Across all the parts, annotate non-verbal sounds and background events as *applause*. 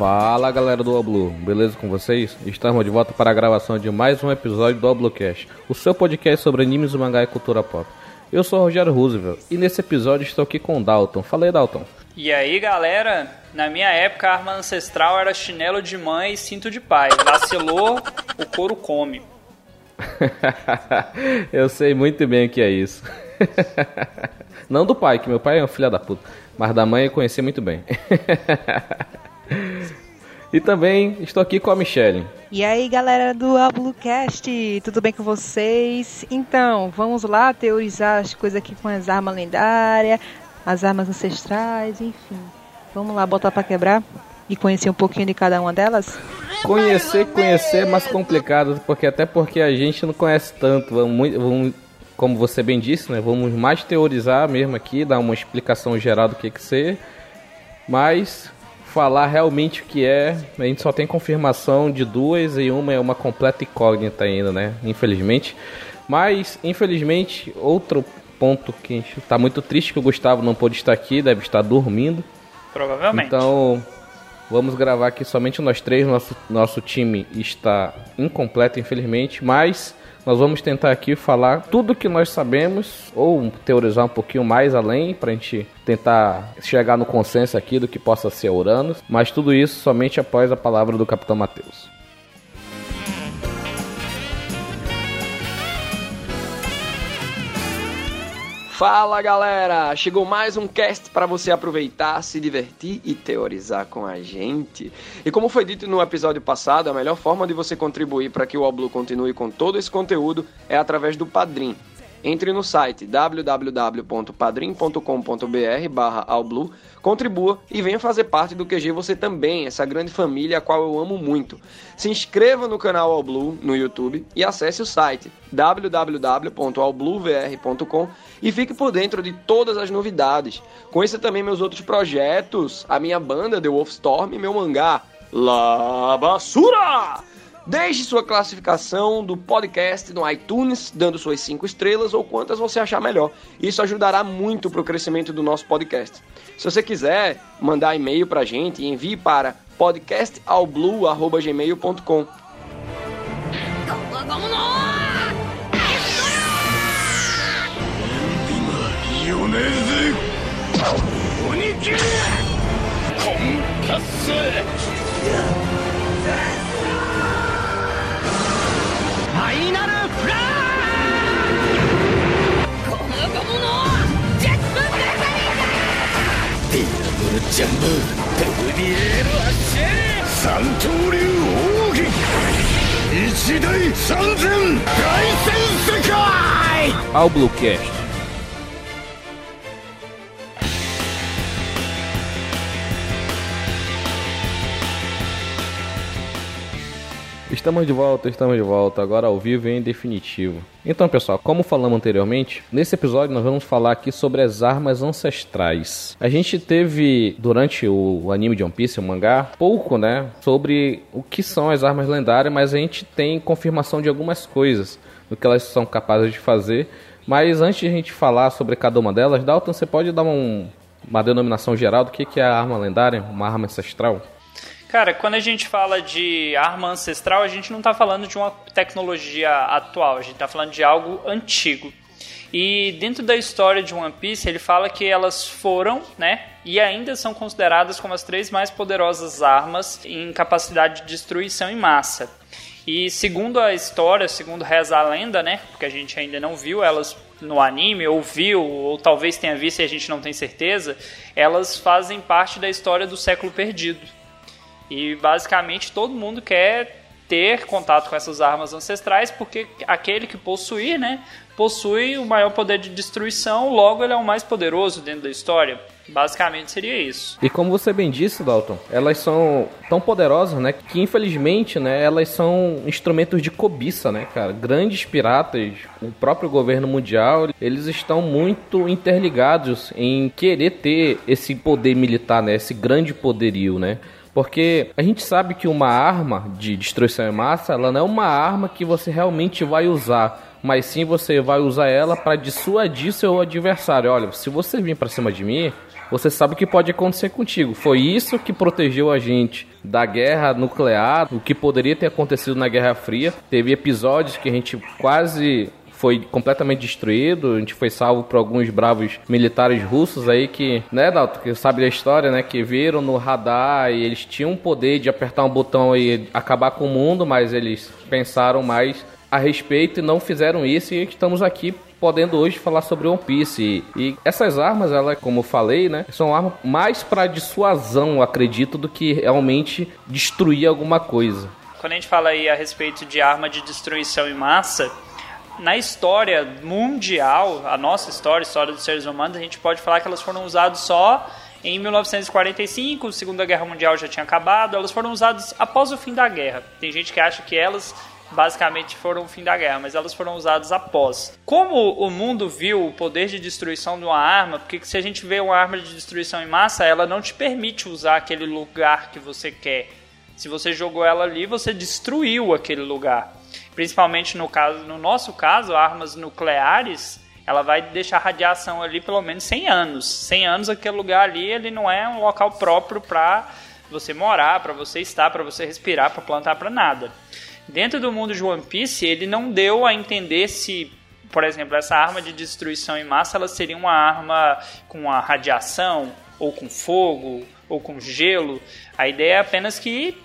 Fala galera do Oblu, beleza com vocês? Estamos de volta para a gravação de mais um episódio do Oblucast, o seu podcast sobre animes, mangá e cultura pop. Eu sou o Rogério Roosevelt e nesse episódio estou aqui com o Dalton. Fala aí, Dalton. E aí galera, na minha época a arma ancestral era chinelo de mãe e cinto de pai. Vacilou, o couro come. *laughs* Eu sei muito bem o que é isso. *laughs* Não do pai, que meu pai é um filho da puta, mas da mãe eu conheci muito bem. *laughs* E também estou aqui com a Michelle. E aí, galera do Ablucast, tudo bem com vocês? Então, vamos lá teorizar as coisas aqui com as armas lendárias, as armas ancestrais, enfim. Vamos lá botar para quebrar e conhecer um pouquinho de cada uma delas? Conhecer, conhecer é mais complicado, porque até porque a gente não conhece tanto, vamos, vamos como você bem disse, né? Vamos mais teorizar mesmo aqui, dar uma explicação geral do que que ser, mas falar realmente o que é. A gente só tem confirmação de duas e uma é uma completa incógnita ainda, né? Infelizmente. Mas, infelizmente, outro ponto que a gente está muito triste que o Gustavo não pôde estar aqui, deve estar dormindo. Provavelmente. Então, vamos gravar aqui somente nós três. Nosso, nosso time está incompleto, infelizmente, mas nós vamos tentar aqui falar tudo que nós sabemos ou teorizar um pouquinho mais além para a gente tentar chegar no consenso aqui do que possa ser Uranus, mas tudo isso somente após a palavra do Capitão Mateus. Fala galera! Chegou mais um cast para você aproveitar, se divertir e teorizar com a gente. E como foi dito no episódio passado, a melhor forma de você contribuir para que o Oblu continue com todo esse conteúdo é através do Padrim. Entre no site www.padrim.com.br barra Alblu, contribua e venha fazer parte do QG você também, essa grande família a qual eu amo muito. Se inscreva no canal Alblu no YouTube e acesse o site www.albluvr.com e fique por dentro de todas as novidades. Conheça também meus outros projetos, a minha banda The Wolfstorm e meu mangá La Basura! Deixe sua classificação do podcast no iTunes, dando suas 5 estrelas ou quantas você achar melhor. Isso ajudará muito para o crescimento do nosso podcast. Se você quiser mandar e-mail para a gente, envie para podcastalblue.gmail.com. ジャンボ飛びエロ発進三刀流大義一大三千大戦世界。キャ Estamos de volta, estamos de volta, agora ao vivo e em definitivo. Então, pessoal, como falamos anteriormente, nesse episódio nós vamos falar aqui sobre as armas ancestrais. A gente teve, durante o anime de One Piece, o mangá, pouco, né, sobre o que são as armas lendárias, mas a gente tem confirmação de algumas coisas, do que elas são capazes de fazer. Mas antes de a gente falar sobre cada uma delas, Dalton, você pode dar um, uma denominação geral do que é a arma lendária, uma arma ancestral? Cara, quando a gente fala de arma ancestral, a gente não está falando de uma tecnologia atual, a gente está falando de algo antigo. E dentro da história de One Piece, ele fala que elas foram, né, e ainda são consideradas como as três mais poderosas armas em capacidade de destruição em massa. E segundo a história, segundo reza a lenda, né, porque a gente ainda não viu elas no anime, ou viu, ou talvez tenha visto e a gente não tem certeza, elas fazem parte da história do século perdido. E basicamente todo mundo quer ter contato com essas armas ancestrais porque aquele que possuir, né, possui o maior poder de destruição, logo ele é o mais poderoso dentro da história. Basicamente seria isso. E como você bem disse, Dalton, elas são tão poderosas, né, que infelizmente, né, elas são instrumentos de cobiça, né, cara. Grandes piratas, o próprio governo mundial, eles estão muito interligados em querer ter esse poder militar, né, esse grande poderio, né. Porque a gente sabe que uma arma de destruição em massa, ela não é uma arma que você realmente vai usar, mas sim você vai usar ela para dissuadir seu adversário. Olha, se você vir para cima de mim, você sabe o que pode acontecer contigo. Foi isso que protegeu a gente da guerra nuclear, o que poderia ter acontecido na Guerra Fria. Teve episódios que a gente quase foi completamente destruído. A gente foi salvo por alguns bravos militares russos aí que, né, Dalton, que sabe da história, né, que viram no radar e eles tinham o poder de apertar um botão e acabar com o mundo, mas eles pensaram mais a respeito e não fizeram isso e estamos aqui podendo hoje falar sobre One Piece. E, essas armas, ela, como eu falei, né, são armas mais para dissuasão, acredito, do que realmente destruir alguma coisa. Quando a gente fala aí a respeito de arma de destruição em massa, na história mundial, a nossa história, a história dos seres humanos, a gente pode falar que elas foram usadas só em 1945, a Segunda Guerra Mundial já tinha acabado, elas foram usadas após o fim da guerra. Tem gente que acha que elas basicamente foram o fim da guerra, mas elas foram usadas após. Como o mundo viu o poder de destruição de uma arma, porque se a gente vê uma arma de destruição em massa, ela não te permite usar aquele lugar que você quer. Se você jogou ela ali, você destruiu aquele lugar principalmente no caso, no nosso caso, armas nucleares, ela vai deixar radiação ali pelo menos 100 anos. 100 anos aquele lugar ali, ele não é um local próprio para você morar, para você estar, para você respirar, para plantar, para nada. Dentro do mundo de One Piece, ele não deu a entender se, por exemplo, essa arma de destruição em massa, ela seria uma arma com a radiação, ou com fogo, ou com gelo. A ideia é apenas que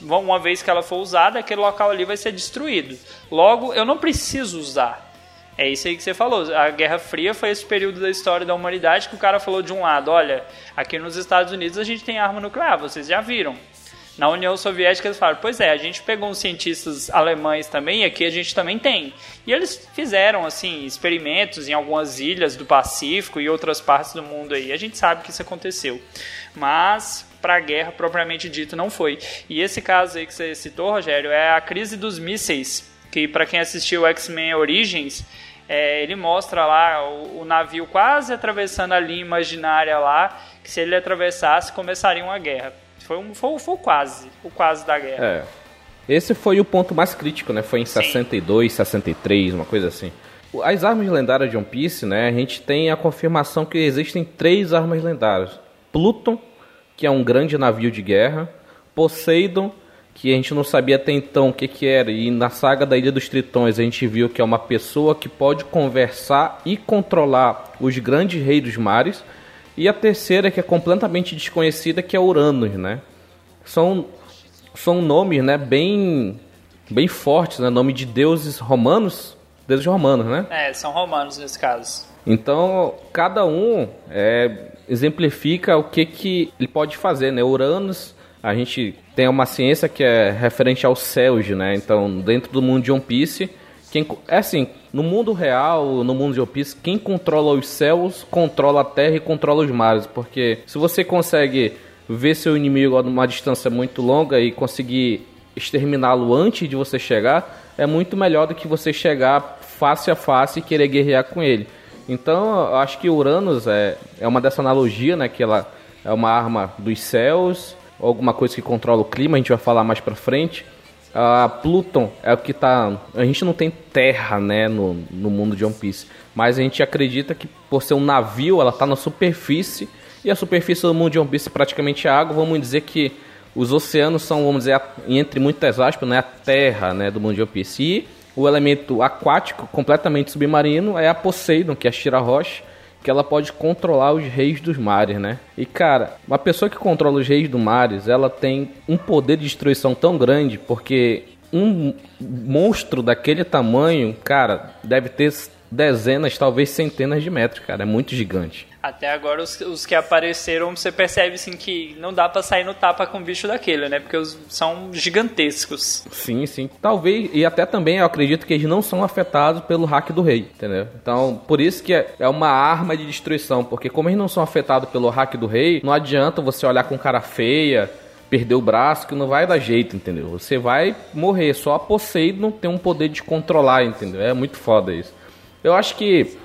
uma vez que ela for usada, aquele local ali vai ser destruído. Logo, eu não preciso usar. É isso aí que você falou. A Guerra Fria foi esse período da história da humanidade que o cara falou de um lado: olha, aqui nos Estados Unidos a gente tem arma nuclear, vocês já viram. Na União Soviética eles falaram: pois é, a gente pegou uns cientistas alemães também e aqui a gente também tem. E eles fizeram assim experimentos em algumas ilhas do Pacífico e outras partes do mundo aí. A gente sabe que isso aconteceu. Mas para a guerra propriamente dito não foi. E esse caso aí que você citou, Rogério, é a crise dos mísseis, que para quem assistiu X-Men Origins, é, ele mostra lá o, o, navio quase atravessando a linha imaginária lá, que se ele atravessasse começaria uma guerra. Foi, um, foi, foi o quase, o quase da guerra. É. Esse foi o ponto mais crítico, né? Foi em Sim. 62, 63, uma coisa assim. As armas lendárias de One Piece, né? A gente tem a confirmação que existem três armas lendárias: Pluton, que é um grande navio de guerra, Poseidon, que a gente não sabia até então o que, que era, e na saga da Ilha dos Tritões a gente viu que é uma pessoa que pode conversar e controlar os grandes reis dos mares, e a terceira que é completamente desconhecida, que é Uranus, né? São, são nomes, né, bem, bem fortes, né? Nome de deuses romanos, deuses romanos, né? É, são romanos nesse caso. Então, cada um é exemplifica o que, que ele pode fazer, né? Uranus, a gente tem uma ciência que é referente aos céus, né? Então, dentro do mundo de One Piece, quem, é assim, no mundo real, no mundo de One Piece, quem controla os céus, controla a terra e controla os mares, porque se você consegue ver seu inimigo a uma distância muito longa e conseguir exterminá-lo antes de você chegar, é muito melhor do que você chegar face a face e querer guerrear com ele. Então, eu acho que Uranus é, é uma dessa analogia, né? Que ela é uma arma dos céus, alguma coisa que controla o clima, a gente vai falar mais pra frente. A Pluton é o que tá. A gente não tem terra, né, no, no mundo de One Piece. Mas a gente acredita que por ser um navio, ela tá na superfície. E a superfície do mundo de One Piece praticamente é água. Vamos dizer que os oceanos são, vamos dizer, entre muitas aspas, né, a terra né, do mundo de One Piece. E o elemento aquático completamente submarino é a Poseidon, que é a Shira Roche, que ela pode controlar os reis dos mares, né? E cara, uma pessoa que controla os reis dos mares, ela tem um poder de destruição tão grande, porque um monstro daquele tamanho, cara, deve ter dezenas, talvez centenas de metros, cara. É muito gigante. Até agora, os, os que apareceram, você percebe assim que não dá para sair no tapa com um bicho daquele, né? Porque os, são gigantescos. Sim, sim. Talvez, e até também eu acredito que eles não são afetados pelo hack do rei, entendeu? Então, por isso que é, é uma arma de destruição, porque como eles não são afetados pelo hack do rei, não adianta você olhar com cara feia, perder o braço, que não vai dar jeito, entendeu? Você vai morrer. Só a Poseidon tem um poder de controlar, entendeu? É muito foda isso. Eu acho que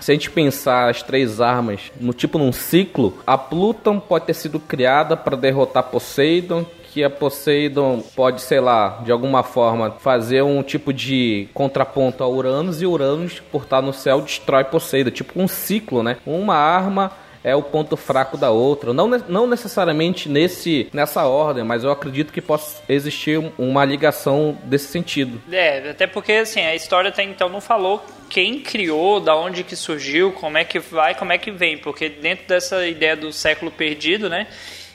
se a gente pensar as três armas no tipo num ciclo, a Pluton pode ter sido criada para derrotar Poseidon, que a Poseidon pode, sei lá, de alguma forma fazer um tipo de contraponto a Uranus e Uranus, por estar no céu, destrói Poseidon, tipo um ciclo, né? Uma arma é o ponto fraco da outra. Não, não necessariamente nesse, nessa ordem, mas eu acredito que possa existir uma ligação desse sentido. É, até porque assim, a história até então não falou quem criou, da onde que surgiu, como é que vai, como é que vem, porque dentro dessa ideia do século perdido, né?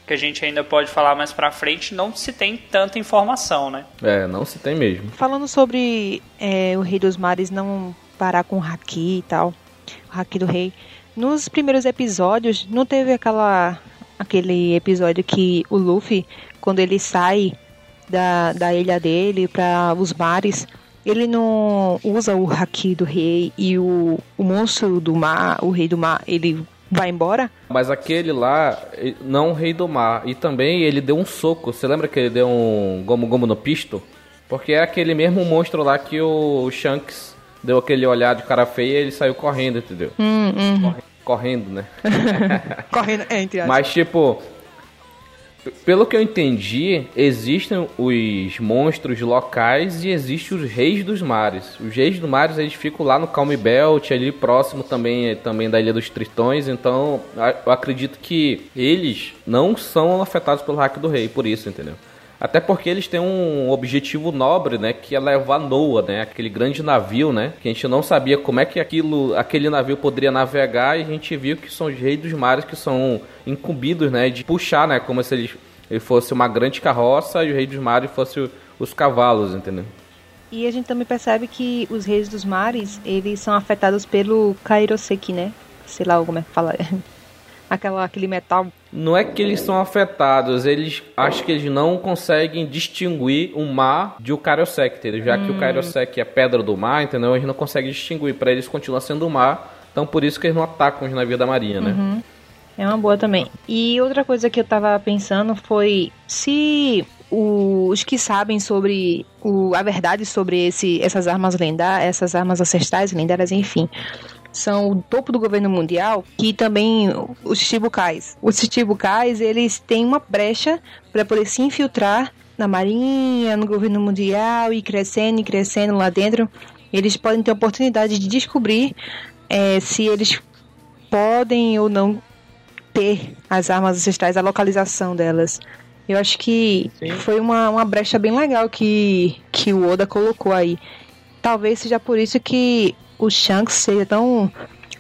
que a gente ainda pode falar mais pra frente, não se tem tanta informação, né? É, não se tem mesmo. Falando sobre é, o Rei dos Mares não parar com o Haki e tal, o Haki do Rei, nos primeiros episódios não teve aquela aquele episódio que o Luffy, quando ele sai da, da ilha dele para os mares, ele não usa o haki do rei e o, o monstro do mar, o rei do mar, ele vai embora. Mas aquele lá, não o rei do mar. E também ele deu um soco. Você lembra que ele deu um gomo gomo no pisto? Porque é aquele mesmo monstro lá que o Shanks deu aquele olhar de cara feia e ele saiu correndo, entendeu? Hum, hum. Correndo, né? *laughs* correndo, é, entre Mas tipo, pelo que eu entendi, existem os monstros locais e existem os reis dos mares. Os reis dos mares eles ficam lá no Calm Belt, ali próximo também, também da Ilha dos Tritões. Então eu acredito que eles não são afetados pelo hack do rei, por isso, entendeu? Até porque eles têm um objetivo nobre, né? Que é levar Noah, né? Aquele grande navio, né? Que a gente não sabia como é que aquilo, aquele navio poderia navegar e a gente viu que são os reis dos mares que são incumbidos, né? De puxar, né? Como se ele, fosse uma grande carroça e o rei dos mares fosse os cavalos, entendeu? E a gente também percebe que os reis dos mares, eles são afetados pelo Kairoseki, né? Sei lá como é que fala. *laughs* Aquela, aquele metal não é que eles são afetados, eles acho que eles não conseguem distinguir o mar de o entendeu? Já hum. que o hum. Kairosek é pedra do mar, entendeu? Eles não conseguem distinguir, para eles continua sendo o mar, então por isso que eles não atacam os navios da marinha, né? Uhum. É uma boa também. E outra coisa que eu tava pensando foi se os que sabem sobre o, a verdade sobre esse, essas armas lendárias, essas armas ancestrais lendárias, enfim, são o topo do governo mundial, que também os Chichibukais. Os Chichibukais, eles têm uma brecha para poder se infiltrar na marinha, no governo mundial e crescendo e crescendo lá dentro. Eles podem ter a oportunidade de descobrir é, se eles podem ou não ter as armas ancestrais, a localização delas. Eu acho que Sim. foi uma, uma brecha bem legal que, que o Oda colocou aí. Talvez seja por isso que o Shanks seja tão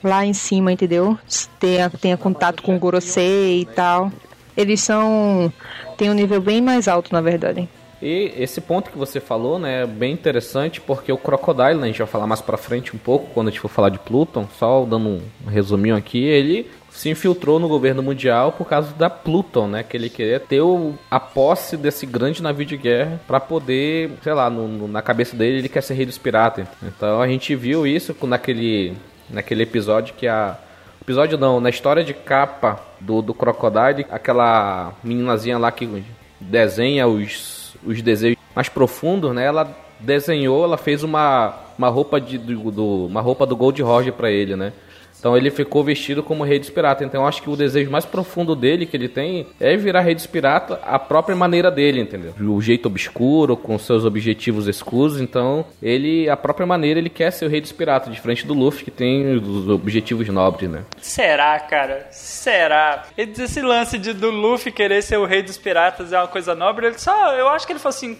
lá em cima, entendeu? Tenha, tenha contato com o Gorosei e tal. Eles são. tem um nível bem mais alto, na verdade. E esse ponto que você falou, né, é bem interessante porque o Crocodile, né, a gente vai falar mais pra frente um pouco quando a gente for falar de Pluton, só dando um resuminho aqui, ele se infiltrou no governo mundial por causa da Pluton, né? Que ele queria ter o, a posse desse grande navio de guerra para poder, sei lá, no, no, na cabeça dele ele quer ser rei dos piratas. Então a gente viu isso naquele, naquele episódio que a episódio não, na história de capa do, do Crocodile, aquela meninazinha lá que desenha os, os desejos mais profundos, né? Ela desenhou, ela fez uma, uma roupa de, do, do uma roupa do Gold Roger para ele, né? Então ele ficou vestido como rei dos piratas. Então eu acho que o desejo mais profundo dele que ele tem é virar rei dos piratas a própria maneira dele, entendeu? O jeito obscuro, com seus objetivos escusos. Então ele, a própria maneira, ele quer ser o rei dos piratas, diferente do Luffy que tem os objetivos nobres, né? Será, cara? Será? Esse lance de, do Luffy querer ser o rei dos piratas é uma coisa nobre. Ele só, eu acho que ele falou assim: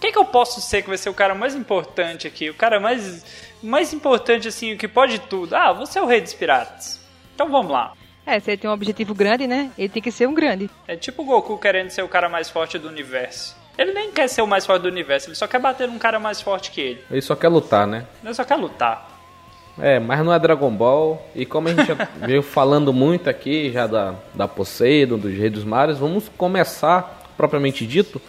quem que eu posso ser que vai ser o cara mais importante aqui? O cara mais mais importante, assim, o que pode tudo. Ah, você é o rei dos piratas. Então vamos lá. É, se ele tem um objetivo grande, né? Ele tem que ser um grande. É tipo o Goku querendo ser o cara mais forte do universo. Ele nem quer ser o mais forte do universo, ele só quer bater num cara mais forte que ele. Ele só quer lutar, né? Ele só quer lutar. É, mas não é Dragon Ball. E como a gente já *laughs* veio falando muito aqui já da, da Poseidon, dos Reis dos Mares, vamos começar, propriamente dito,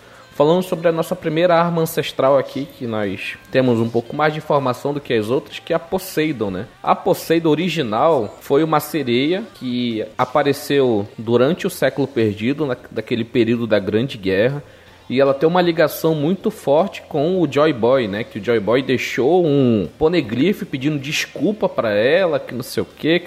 falando sobre a nossa primeira arma ancestral aqui, que nós temos um pouco mais de informação do que as outras, que é a Poseidon, né? A Poseidon original foi uma sereia que apareceu durante o século perdido, na, daquele período da Grande Guerra, e ela tem uma ligação muito forte com o Joy Boy, né? Que o Joy Boy deixou um poneglyph pedindo desculpa para ela, que não sei o que,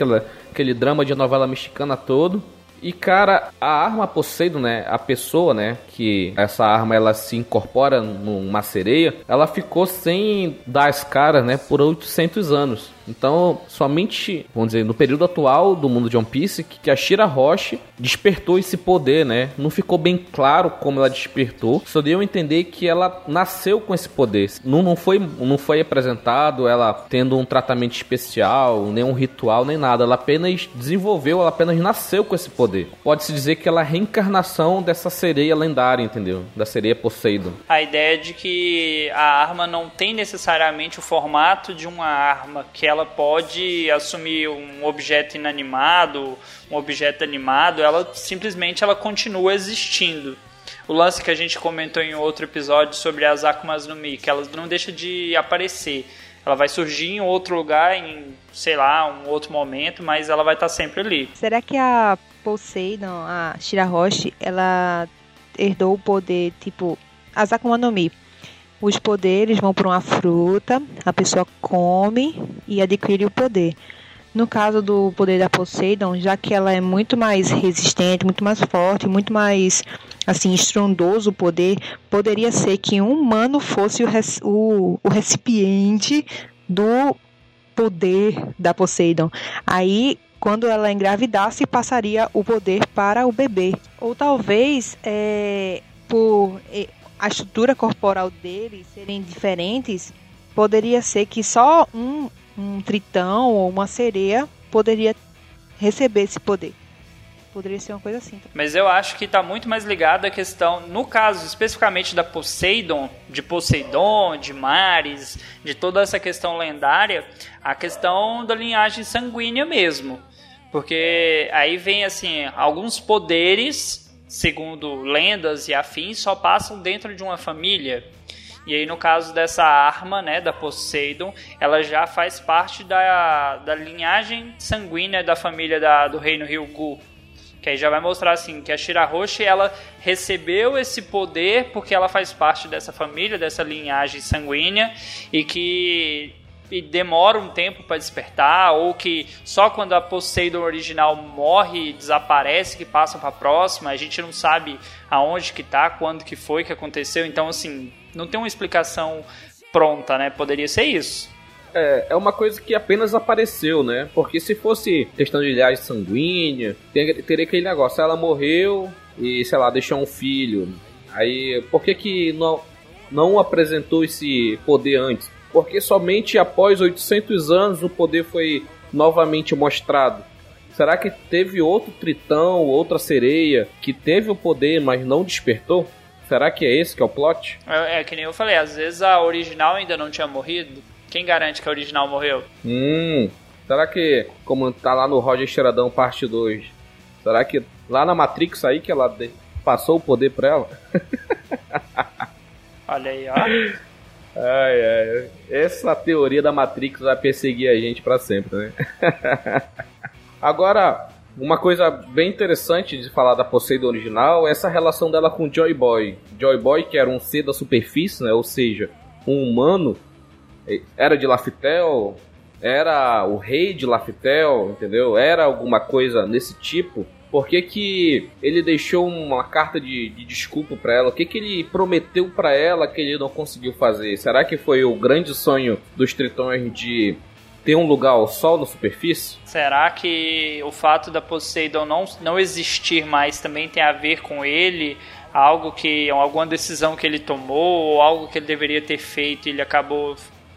aquele drama de novela mexicana todo. E cara, a arma Poseidon, né, a pessoa, né, que essa arma ela se incorpora numa sereia, ela ficou sem dar as caras, né, por 800 anos. Então, somente, vamos dizer, no período atual do mundo de One Piece, que a Shira Roche despertou esse poder, né? Não ficou bem claro como ela despertou, só deu a entender que ela nasceu com esse poder. Não, não, foi, não foi apresentado ela tendo um tratamento especial, nem um ritual, nem nada. Ela apenas desenvolveu, ela apenas nasceu com esse poder. Pode-se dizer que ela é a reencarnação dessa sereia lendária, entendeu? Da sereia Poseidon. A ideia de que a arma não tem necessariamente o formato de uma arma, que ela pode assumir um objeto inanimado, um objeto animado, ela simplesmente ela continua existindo. O lance que a gente comentou em outro episódio sobre as Akumas no Mi, que elas não deixam de aparecer. Ela vai surgir em outro lugar, em, sei lá, um outro momento, mas ela vai estar sempre ali. Será que a Poseidon, a Shirahoshi, ela herdou o poder, tipo, as Akuma no Mi? Os poderes vão para uma fruta, a pessoa come e adquire o poder. No caso do poder da Poseidon, já que ela é muito mais resistente, muito mais forte, muito mais assim estrondoso o poder, poderia ser que um humano fosse o, o, o recipiente do poder da Poseidon. Aí, quando ela engravidasse, passaria o poder para o bebê. Ou talvez, é, por a estrutura corporal deles serem diferentes, poderia ser que só um um tritão ou uma sereia poderia receber esse poder. Poderia ser uma coisa assim. Mas eu acho que está muito mais ligado à questão, no caso especificamente da Poseidon, de Poseidon, de Mares, de toda essa questão lendária, a questão da linhagem sanguínea mesmo. Porque aí vem assim, alguns poderes, segundo lendas e afins, só passam dentro de uma família. E aí, no caso dessa arma, né, da Poseidon, ela já faz parte da, da linhagem sanguínea da família da, do reino Ryugu. Que aí já vai mostrar assim que a Shirahoshi ela recebeu esse poder porque ela faz parte dessa família, dessa linhagem sanguínea e que e demora um tempo para despertar, ou que só quando a Poseidon original morre e desaparece que passa para a próxima, a gente não sabe aonde que tá, quando que foi que aconteceu, então assim, não tem uma explicação pronta, né? Poderia ser isso. É, é uma coisa que apenas apareceu, né? Porque se fosse questão de linhagem sanguínea, teria aquele negócio, ela morreu e, sei lá, deixou um filho. Aí, por que que não, não apresentou esse poder antes? Porque somente após 800 anos o poder foi novamente mostrado. Será que teve outro tritão, outra sereia que teve o poder, mas não despertou? Será que é esse que é o plot? É, é, que nem eu falei, às vezes a original ainda não tinha morrido. Quem garante que a original morreu? Hum. Será que, como tá lá no Roger Cheiradão parte 2, será que lá na Matrix aí que ela passou o poder pra ela? *laughs* Olha aí, ó. Ai, ai. Essa teoria da Matrix vai perseguir a gente para sempre, né? *laughs* Agora, uma coisa bem interessante de falar da Poseidon original é essa relação dela com Joy Boy. Joy Boy, que era um ser da superfície, né? ou seja, um humano, era de Laftel, era o rei de Laftel, entendeu? Era alguma coisa nesse tipo. Por que, que ele deixou uma carta de, de desculpa para ela? O que, que ele prometeu para ela que ele não conseguiu fazer? Será que foi o grande sonho dos tritões de ter um lugar ao sol na superfície? Será que o fato da Poseidon não, não existir mais também tem a ver com ele? Algo que. alguma decisão que ele tomou, ou algo que ele deveria ter feito e ele acabou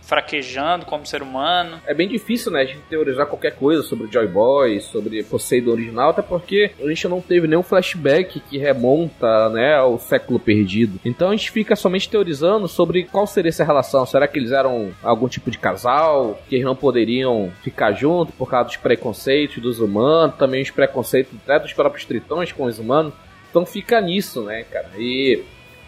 fraquejando como ser humano. É bem difícil, né, a gente teorizar qualquer coisa sobre Joy Boy, sobre Poseidon original, até porque a gente não teve nenhum flashback que remonta, né, ao século perdido. Então a gente fica somente teorizando sobre qual seria essa relação. Será que eles eram algum tipo de casal, que eles não poderiam ficar juntos por causa dos preconceitos dos humanos, também os preconceitos até dos próprios tritões com os humanos. Então fica nisso, né, cara? E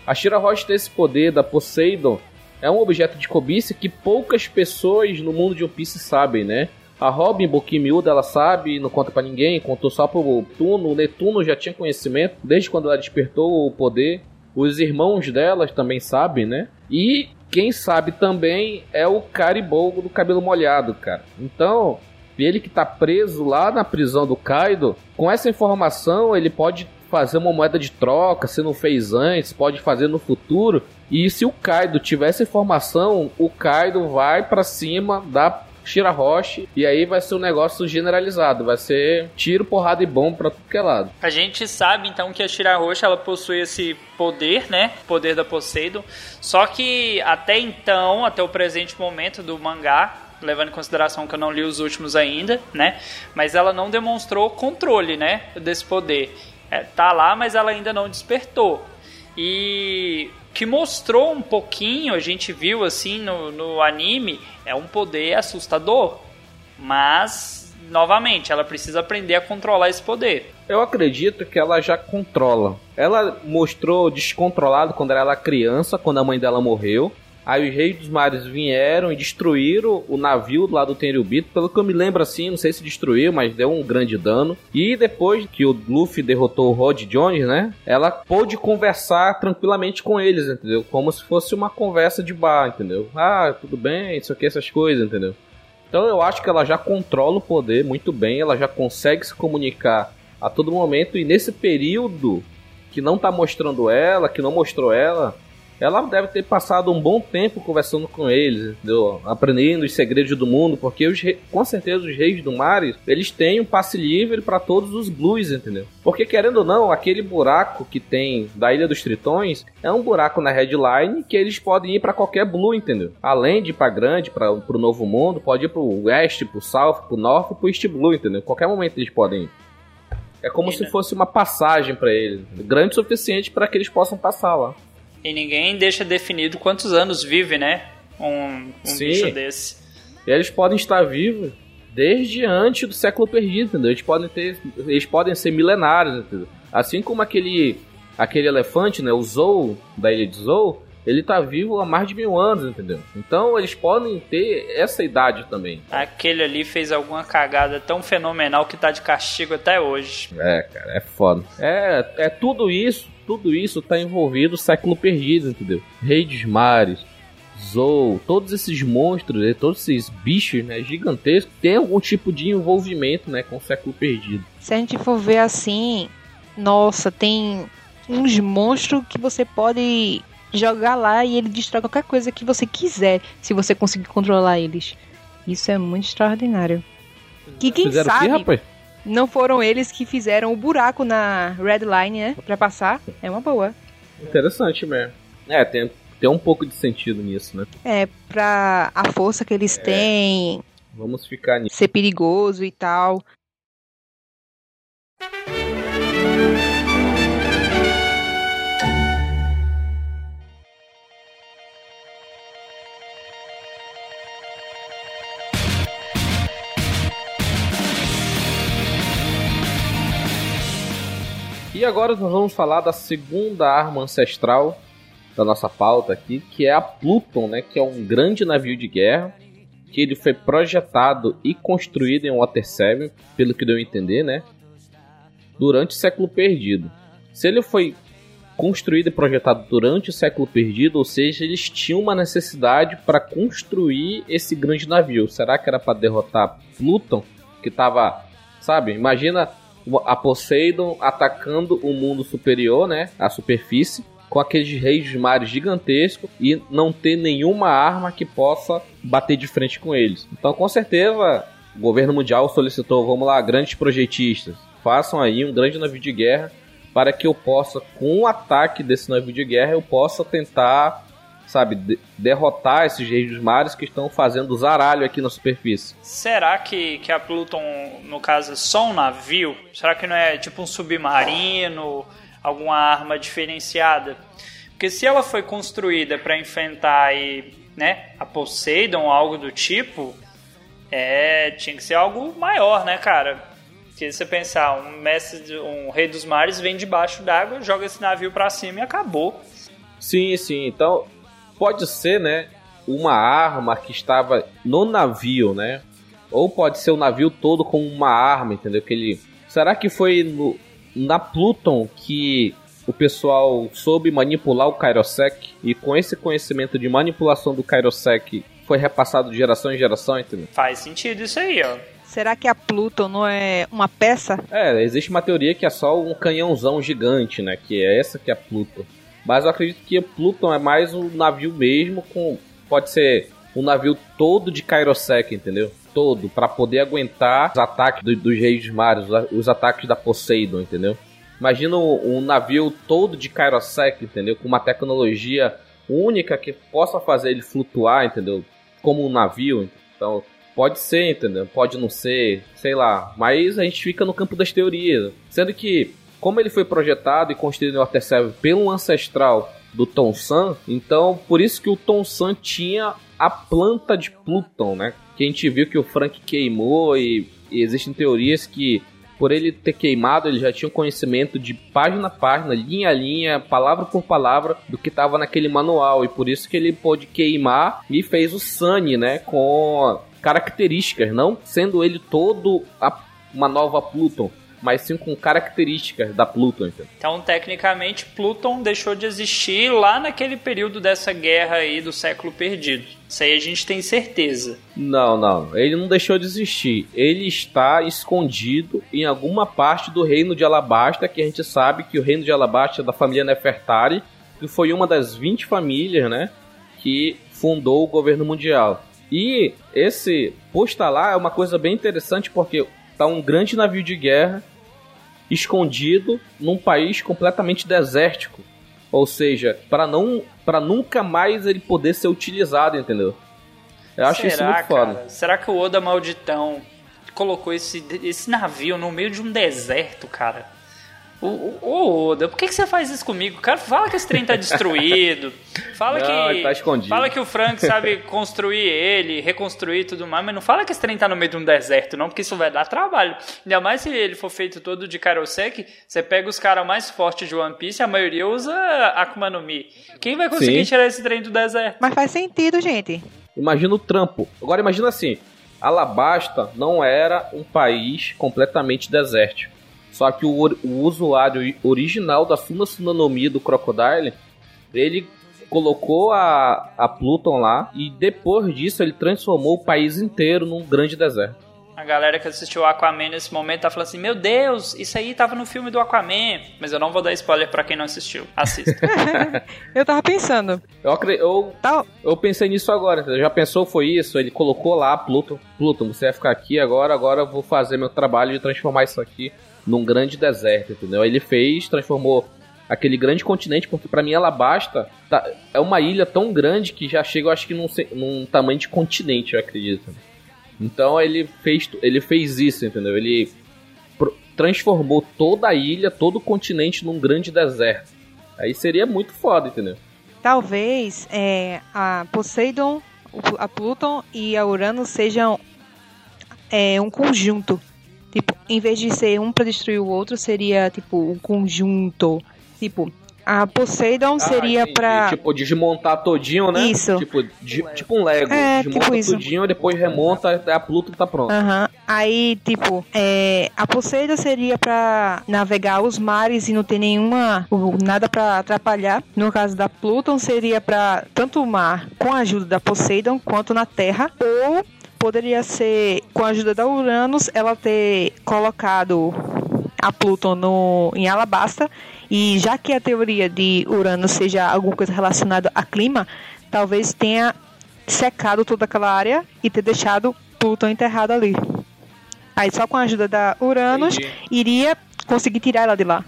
a Shira Roche tem esse poder da Poseidon é um objeto de cobiça que poucas pessoas no mundo de One Piece sabem, né? A Robin, boquinha miúda, ela sabe, não conta para ninguém, contou só pro Tuno. O Netuno já tinha conhecimento desde quando ela despertou o poder. Os irmãos delas também sabem, né? E quem sabe também é o Caribou do cabelo molhado, cara. Então, ele que tá preso lá na prisão do Kaido, com essa informação ele pode fazer uma moeda de troca, se não fez antes, pode fazer no futuro. E se o Kaido tiver essa informação, o Kaido vai para cima da Shira Roche, e aí vai ser um negócio generalizado, vai ser tiro, porrada e bomba pra tudo que é lado. A gente sabe então que a Shira Roche ela possui esse poder, né? Poder da Poseidon. Só que até então, até o presente momento do mangá, levando em consideração que eu não li os últimos ainda, né? Mas ela não demonstrou controle, né? Desse poder. É, tá lá, mas ela ainda não despertou. E que mostrou um pouquinho, a gente viu assim no, no anime, é um poder assustador. Mas, novamente, ela precisa aprender a controlar esse poder. Eu acredito que ela já controla. Ela mostrou descontrolado quando ela era criança, quando a mãe dela morreu. Aí os reis dos mares vieram e destruíram o navio lá do Tenryubito. Pelo que eu me lembro assim, não sei se destruiu, mas deu um grande dano. E depois que o Luffy derrotou o Rod Jones, né? Ela pôde conversar tranquilamente com eles, entendeu? Como se fosse uma conversa de bar, entendeu? Ah, tudo bem, isso aqui, essas coisas, entendeu? Então eu acho que ela já controla o poder muito bem, ela já consegue se comunicar a todo momento e nesse período que não tá mostrando ela, que não mostrou ela, ela deve ter passado um bom tempo conversando com eles, entendeu? aprendendo os segredos do mundo, porque os com certeza os reis do mar, eles têm um passe livre para todos os blues, entendeu? Porque querendo ou não, aquele buraco que tem da Ilha dos Tritões é um buraco na headline que eles podem ir para qualquer blue, entendeu? Além de ir para grande, para o novo mundo, pode ir para o west, para o south, para o north, para o east blue, entendeu? Qualquer momento eles podem ir. É como se né? fosse uma passagem para eles, grande o suficiente para que eles possam passar lá. E ninguém deixa definido quantos anos vive, né? Um, um bicho desse. E eles podem estar vivos desde antes do século perdido, entendeu? Eles podem ter. Eles podem ser milenários, entendeu? Assim como aquele. aquele elefante, né? O Zou, da ilha de Zou, ele tá vivo há mais de mil anos, entendeu? Então eles podem ter essa idade também. Aquele ali fez alguma cagada tão fenomenal que tá de castigo até hoje. É, cara, é foda. É, é tudo isso tudo isso está envolvido século perdido, entendeu? Rei dos mares, Zou, todos esses monstros, né, todos esses bichos né, gigantescos, têm algum tipo de envolvimento né, com o século perdido. Se a gente for ver assim, nossa, tem uns monstros que você pode jogar lá e ele destrói qualquer coisa que você quiser, se você conseguir controlar eles. Isso é muito extraordinário. Que quem Fizeram sabe. O rapaz? Não foram eles que fizeram o buraco na red line, né? Pra passar. É uma boa. Interessante mesmo. É, tem, tem um pouco de sentido nisso, né? É, pra a força que eles é. têm. Vamos ficar nisso. Ser perigoso e tal. E agora nós vamos falar da segunda arma ancestral da nossa pauta aqui, que é a Pluton, né, que é um grande navio de guerra, que ele foi projetado e construído em Water 7, pelo que deu a entender, né, durante o século perdido. Se ele foi construído e projetado durante o século perdido, ou seja, eles tinham uma necessidade para construir esse grande navio. Será que era para derrotar Pluton, que estava, sabe? Imagina a Poseidon atacando o mundo superior, né? A superfície, com aqueles reis dos mares gigantescos e não ter nenhuma arma que possa bater de frente com eles. Então, com certeza, o governo mundial solicitou, vamos lá, grandes projetistas, façam aí um grande navio de guerra para que eu possa, com o ataque desse navio de guerra, eu possa tentar sabe, de derrotar esses reis dos mares que estão fazendo zaralho aqui na superfície. Será que, que a Pluton, no caso, é só um navio? Será que não é tipo um submarino, alguma arma diferenciada? Porque se ela foi construída para enfrentar aí, né, a Poseidon ou algo do tipo, é, tinha que ser algo maior, né, cara? Porque você pensar, um mestre, um rei dos mares vem debaixo d'água, joga esse navio para cima e acabou. Sim, sim. Então, pode ser, né, uma arma que estava no navio, né? Ou pode ser o navio todo com uma arma, entendeu? Que ele... Será que foi no, na Pluton que o pessoal soube manipular o Kairosek e com esse conhecimento de manipulação do Kairosek foi repassado de geração em geração, entendeu? Faz sentido isso aí, ó. Será que a Pluton não é uma peça? É, existe uma teoria que é só um canhãozão gigante, né? Que é essa que é a Pluton. Mas eu acredito que Pluton é mais um navio mesmo, com pode ser um navio todo de Kairosek, entendeu? todo para poder aguentar os ataques do, dos reis dos mares, os ataques da Poseidon, entendeu? Imagina um, um navio todo de Kairosek, entendeu? Com uma tecnologia única que possa fazer ele flutuar, entendeu? Como um navio. Então, pode ser, entendeu? Pode não ser, sei lá. Mas a gente fica no campo das teorias. Sendo que, como ele foi projetado e construído no Water 7 pelo ancestral do Tom San, então por isso que o Tom San tinha a planta de Pluton, né? Que a gente viu que o Frank queimou e, e existem teorias que por ele ter queimado, ele já tinha um conhecimento de página a página, linha a linha, palavra por palavra do que estava naquele manual. E por isso que ele pôde queimar e fez o Sunny, né, com características, não sendo ele todo a, uma nova Pluton, mas sim com características da Pluton. Então. então, tecnicamente, Pluton deixou de existir lá naquele período dessa guerra aí do século perdido. Isso aí a gente tem certeza. Não, não. Ele não deixou de existir. Ele está escondido em alguma parte do reino de Alabasta, que a gente sabe que o reino de Alabasta é da família Nefertari, que foi uma das 20 famílias, né, que fundou o governo mundial. E esse posto lá é uma coisa bem interessante porque tá um grande navio de guerra escondido num país completamente desértico. Ou seja, para não para nunca mais ele poder ser utilizado, entendeu? Eu acho Será, isso muito foda. Cara? Será que o Oda Malditão colocou esse, esse navio no meio de um deserto, cara? Ô, Oda, por que, que você faz isso comigo? Cara, fala que esse trem tá destruído. Fala não, que. Tá escondido. Fala que o Frank sabe construir ele, reconstruir tudo mais, mas não fala que esse trem tá no meio de um deserto, não, porque isso vai dar trabalho. Ainda mais se ele for feito todo de Karosek, você pega os caras mais fortes de One Piece, a maioria usa Akuma no Mi. Quem vai conseguir Sim. tirar esse trem do deserto? Mas faz sentido, gente. Imagina o trampo. Agora imagina assim: Alabasta não era um país completamente desértico só que o, o usuário original da Suna Sunanomi do Crocodile, ele colocou a, a Pluton lá e depois disso ele transformou o país inteiro num grande deserto. A galera que assistiu o Aquaman nesse momento tá falando assim: Meu Deus, isso aí tava no filme do Aquaman. Mas eu não vou dar spoiler para quem não assistiu. Assista. *laughs* eu tava pensando. Eu, eu, tá. eu pensei nisso agora. Já pensou foi isso? Ele colocou lá Pluton. Pluton, você vai ficar aqui agora. Agora eu vou fazer meu trabalho de transformar isso aqui num grande deserto, entendeu? Ele fez, transformou aquele grande continente, porque para mim Alabasta tá, é uma ilha tão grande que já chega, eu acho que num, num tamanho de continente, eu acredito. Então ele fez, ele fez isso, entendeu? Ele transformou toda a ilha, todo o continente num grande deserto. Aí seria muito foda, entendeu? Talvez é, a Poseidon, a Pluton e a Urano sejam é, um conjunto. Tipo, em vez de ser um para destruir o outro, seria tipo um conjunto. Tipo, a Poseidon ah, seria entendi. pra. Tipo, desmontar todinho, né? Isso. Tipo, de, tipo um Lego. É, Desmonta tipo isso. todinho, depois remonta até a Pluto tá pronto. Aham. Uhum. Aí, tipo, é, a Poseidon seria pra navegar os mares e não ter nenhuma. nada pra atrapalhar. No caso da Pluton, seria pra tanto o mar com a ajuda da Poseidon quanto na terra. Ou poderia ser, com a ajuda da Uranus, ela ter colocado a Pluton no, em Alabasta. E já que a teoria de Urano seja alguma coisa relacionada a clima, talvez tenha secado toda aquela área e ter deixado Pluton enterrado ali. Aí só com a ajuda da Uranus Entendi. iria conseguir tirar ela de lá.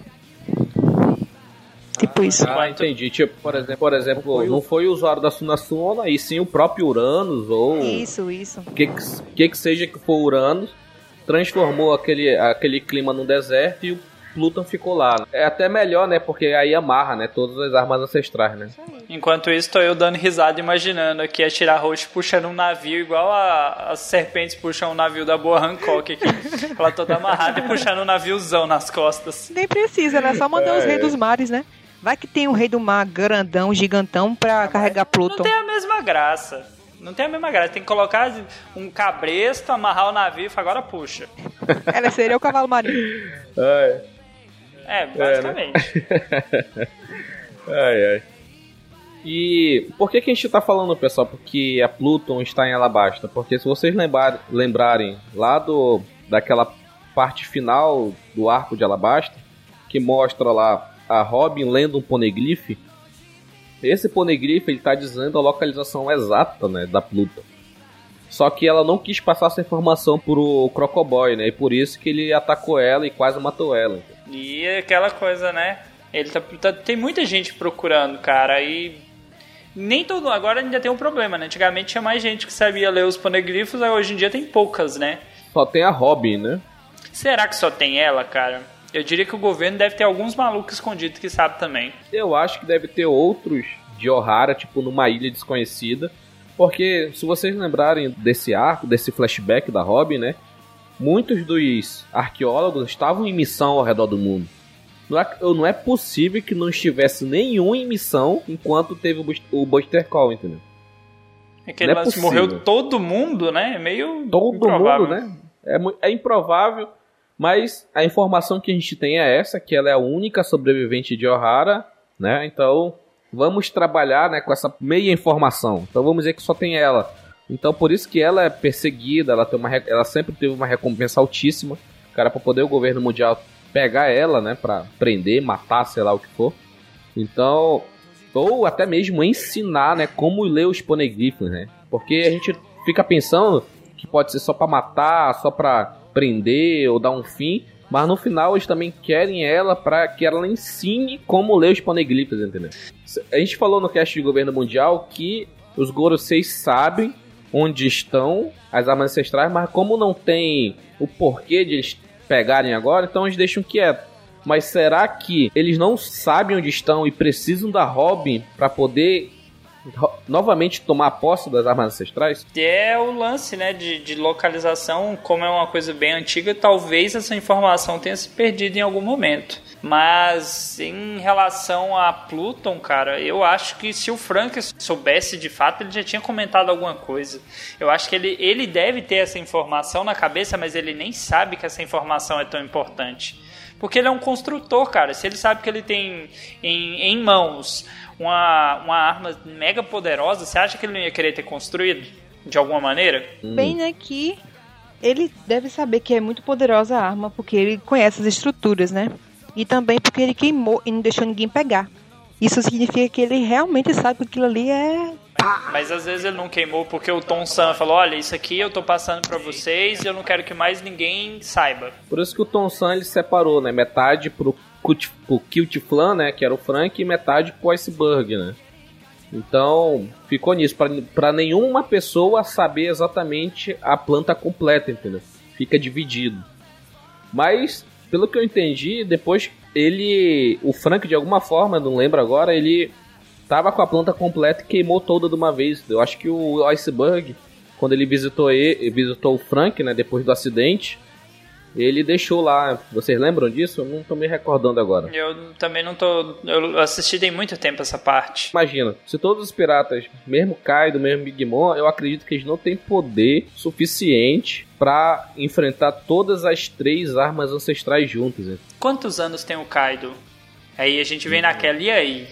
Tipo isso. Ah, entendi. Tipo, por exemplo, por exemplo foi não foi o usuário da Sunasuna, e sim o próprio Uranus, ou. Isso, isso. O que, que, que seja que for Uranus, transformou aquele, aquele clima num deserto e o Pluton ficou lá. É até melhor, né? Porque aí amarra, né? Todas as armas ancestrais, né? Enquanto isso, tô eu dando risada imaginando aqui a Tirar Roxo puxando um navio igual a, as serpentes puxam um navio da boa Hancock aqui. Ela toda amarrada e puxando um naviozão nas costas. Nem precisa, né? Só mandar é. os reis dos mares, né? Vai que tem um rei do mar grandão, gigantão pra ah, carregar Pluton. Não tem a mesma graça. Não tem a mesma graça. Tem que colocar um cabresto, amarrar o navio e falar, agora puxa. *laughs* Ela seria o cavalo marinho. É, é basicamente. É, *laughs* né? ai, ai. E por que, que a gente está falando, pessoal? Porque a Pluton está em Alabasta. Porque se vocês lembrar, lembrarem lá do daquela parte final do arco de Alabasta, que mostra lá a Robin lendo um poneglyph, esse poneglyph ele está dizendo a localização exata né, da Pluto. Só que ela não quis passar essa informação pro Crocoboy, né? E por isso que ele atacou ela e quase matou ela. E aquela coisa, né? Ele tá, tá, tem muita gente procurando, cara, e nem todo. Agora ainda tem um problema, né? Antigamente tinha mais gente que sabia ler os paneglifos, hoje em dia tem poucas, né? Só tem a Robin, né? Será que só tem ela, cara? Eu diria que o governo deve ter alguns malucos escondidos que sabe também. Eu acho que deve ter outros de Ohara, tipo numa ilha desconhecida. Porque se vocês lembrarem desse arco, desse flashback da Robin, né? Muitos dos arqueólogos estavam em missão ao redor do mundo. Não é, não é possível que não estivesse nenhum em missão enquanto teve o, Buster Call, entendeu? Aquele é lance é morreu todo mundo, né? É meio todo improvável. mundo, né? É, é improvável, mas a informação que a gente tem é essa, que ela é a única sobrevivente de Ohara, né? Então, vamos trabalhar, né, com essa meia informação. Então, vamos dizer que só tem ela. Então, por isso que ela é perseguida, ela tem uma ela sempre teve uma recompensa altíssima. Cara, para poder o governo mundial pegar ela, né, para prender, matar, sei lá o que for. Então, ou até mesmo ensinar, né, como ler os poneglyphs, né? Porque a gente fica pensando que pode ser só para matar, só para prender ou dar um fim, mas no final eles também querem ela para que ela ensine como ler os poneglyphs, entendeu? A gente falou no cast de governo mundial que os Goroseis sabem onde estão as armas ancestrais, mas como não tem o porquê de eles pegarem agora, então eles deixam quieto. Mas será que eles não sabem onde estão e precisam da Robin para poder novamente tomar posse das armas ancestrais? É o lance, né, de, de, localização, como é uma coisa bem antiga, talvez essa informação tenha se perdido em algum momento. Mas em relação a Pluton, cara, eu acho que se o Frank soubesse de fato, ele já tinha comentado alguma coisa. Eu acho que ele, ele deve ter essa informação na cabeça, mas ele nem sabe que essa informação é tão importante. Porque ele é um construtor, cara. Se ele sabe que ele tem em, em mãos uma, uma arma mega poderosa, você acha que ele não ia querer ter construído? De alguma maneira? Bem, né, que ele deve saber que é muito poderosa a arma, porque ele conhece as estruturas, né? E também porque ele queimou e não deixou ninguém pegar. Isso significa que ele realmente sabe que aquilo ali é. Mas às vezes ele não queimou porque o Tom Sam falou: olha, isso aqui eu tô passando para vocês e eu não quero que mais ninguém saiba. Por isso que o Tom Sam ele separou, né? Metade pro, pro Kilt Flan, né? Que era o Frank, e metade pro Iceberg, né? Então, ficou nisso, para nenhuma pessoa saber exatamente a planta completa, entendeu? Fica dividido. Mas pelo que eu entendi, depois ele. O Frank, de alguma forma, não lembro agora, ele tava com a planta completa e queimou toda de uma vez. Eu acho que o Iceberg, quando ele visitou ele, visitou o Frank, né, depois do acidente, ele deixou lá. Vocês lembram disso? Eu não tô me recordando agora. Eu também não tô. Eu assisti tem muito tempo essa parte. Imagina, se todos os piratas, mesmo Kaido, mesmo Big Mom, eu acredito que eles não têm poder suficiente para enfrentar todas as três armas ancestrais juntas. Né? Quantos anos tem o Kaido? Aí a gente vem naquela, e aí?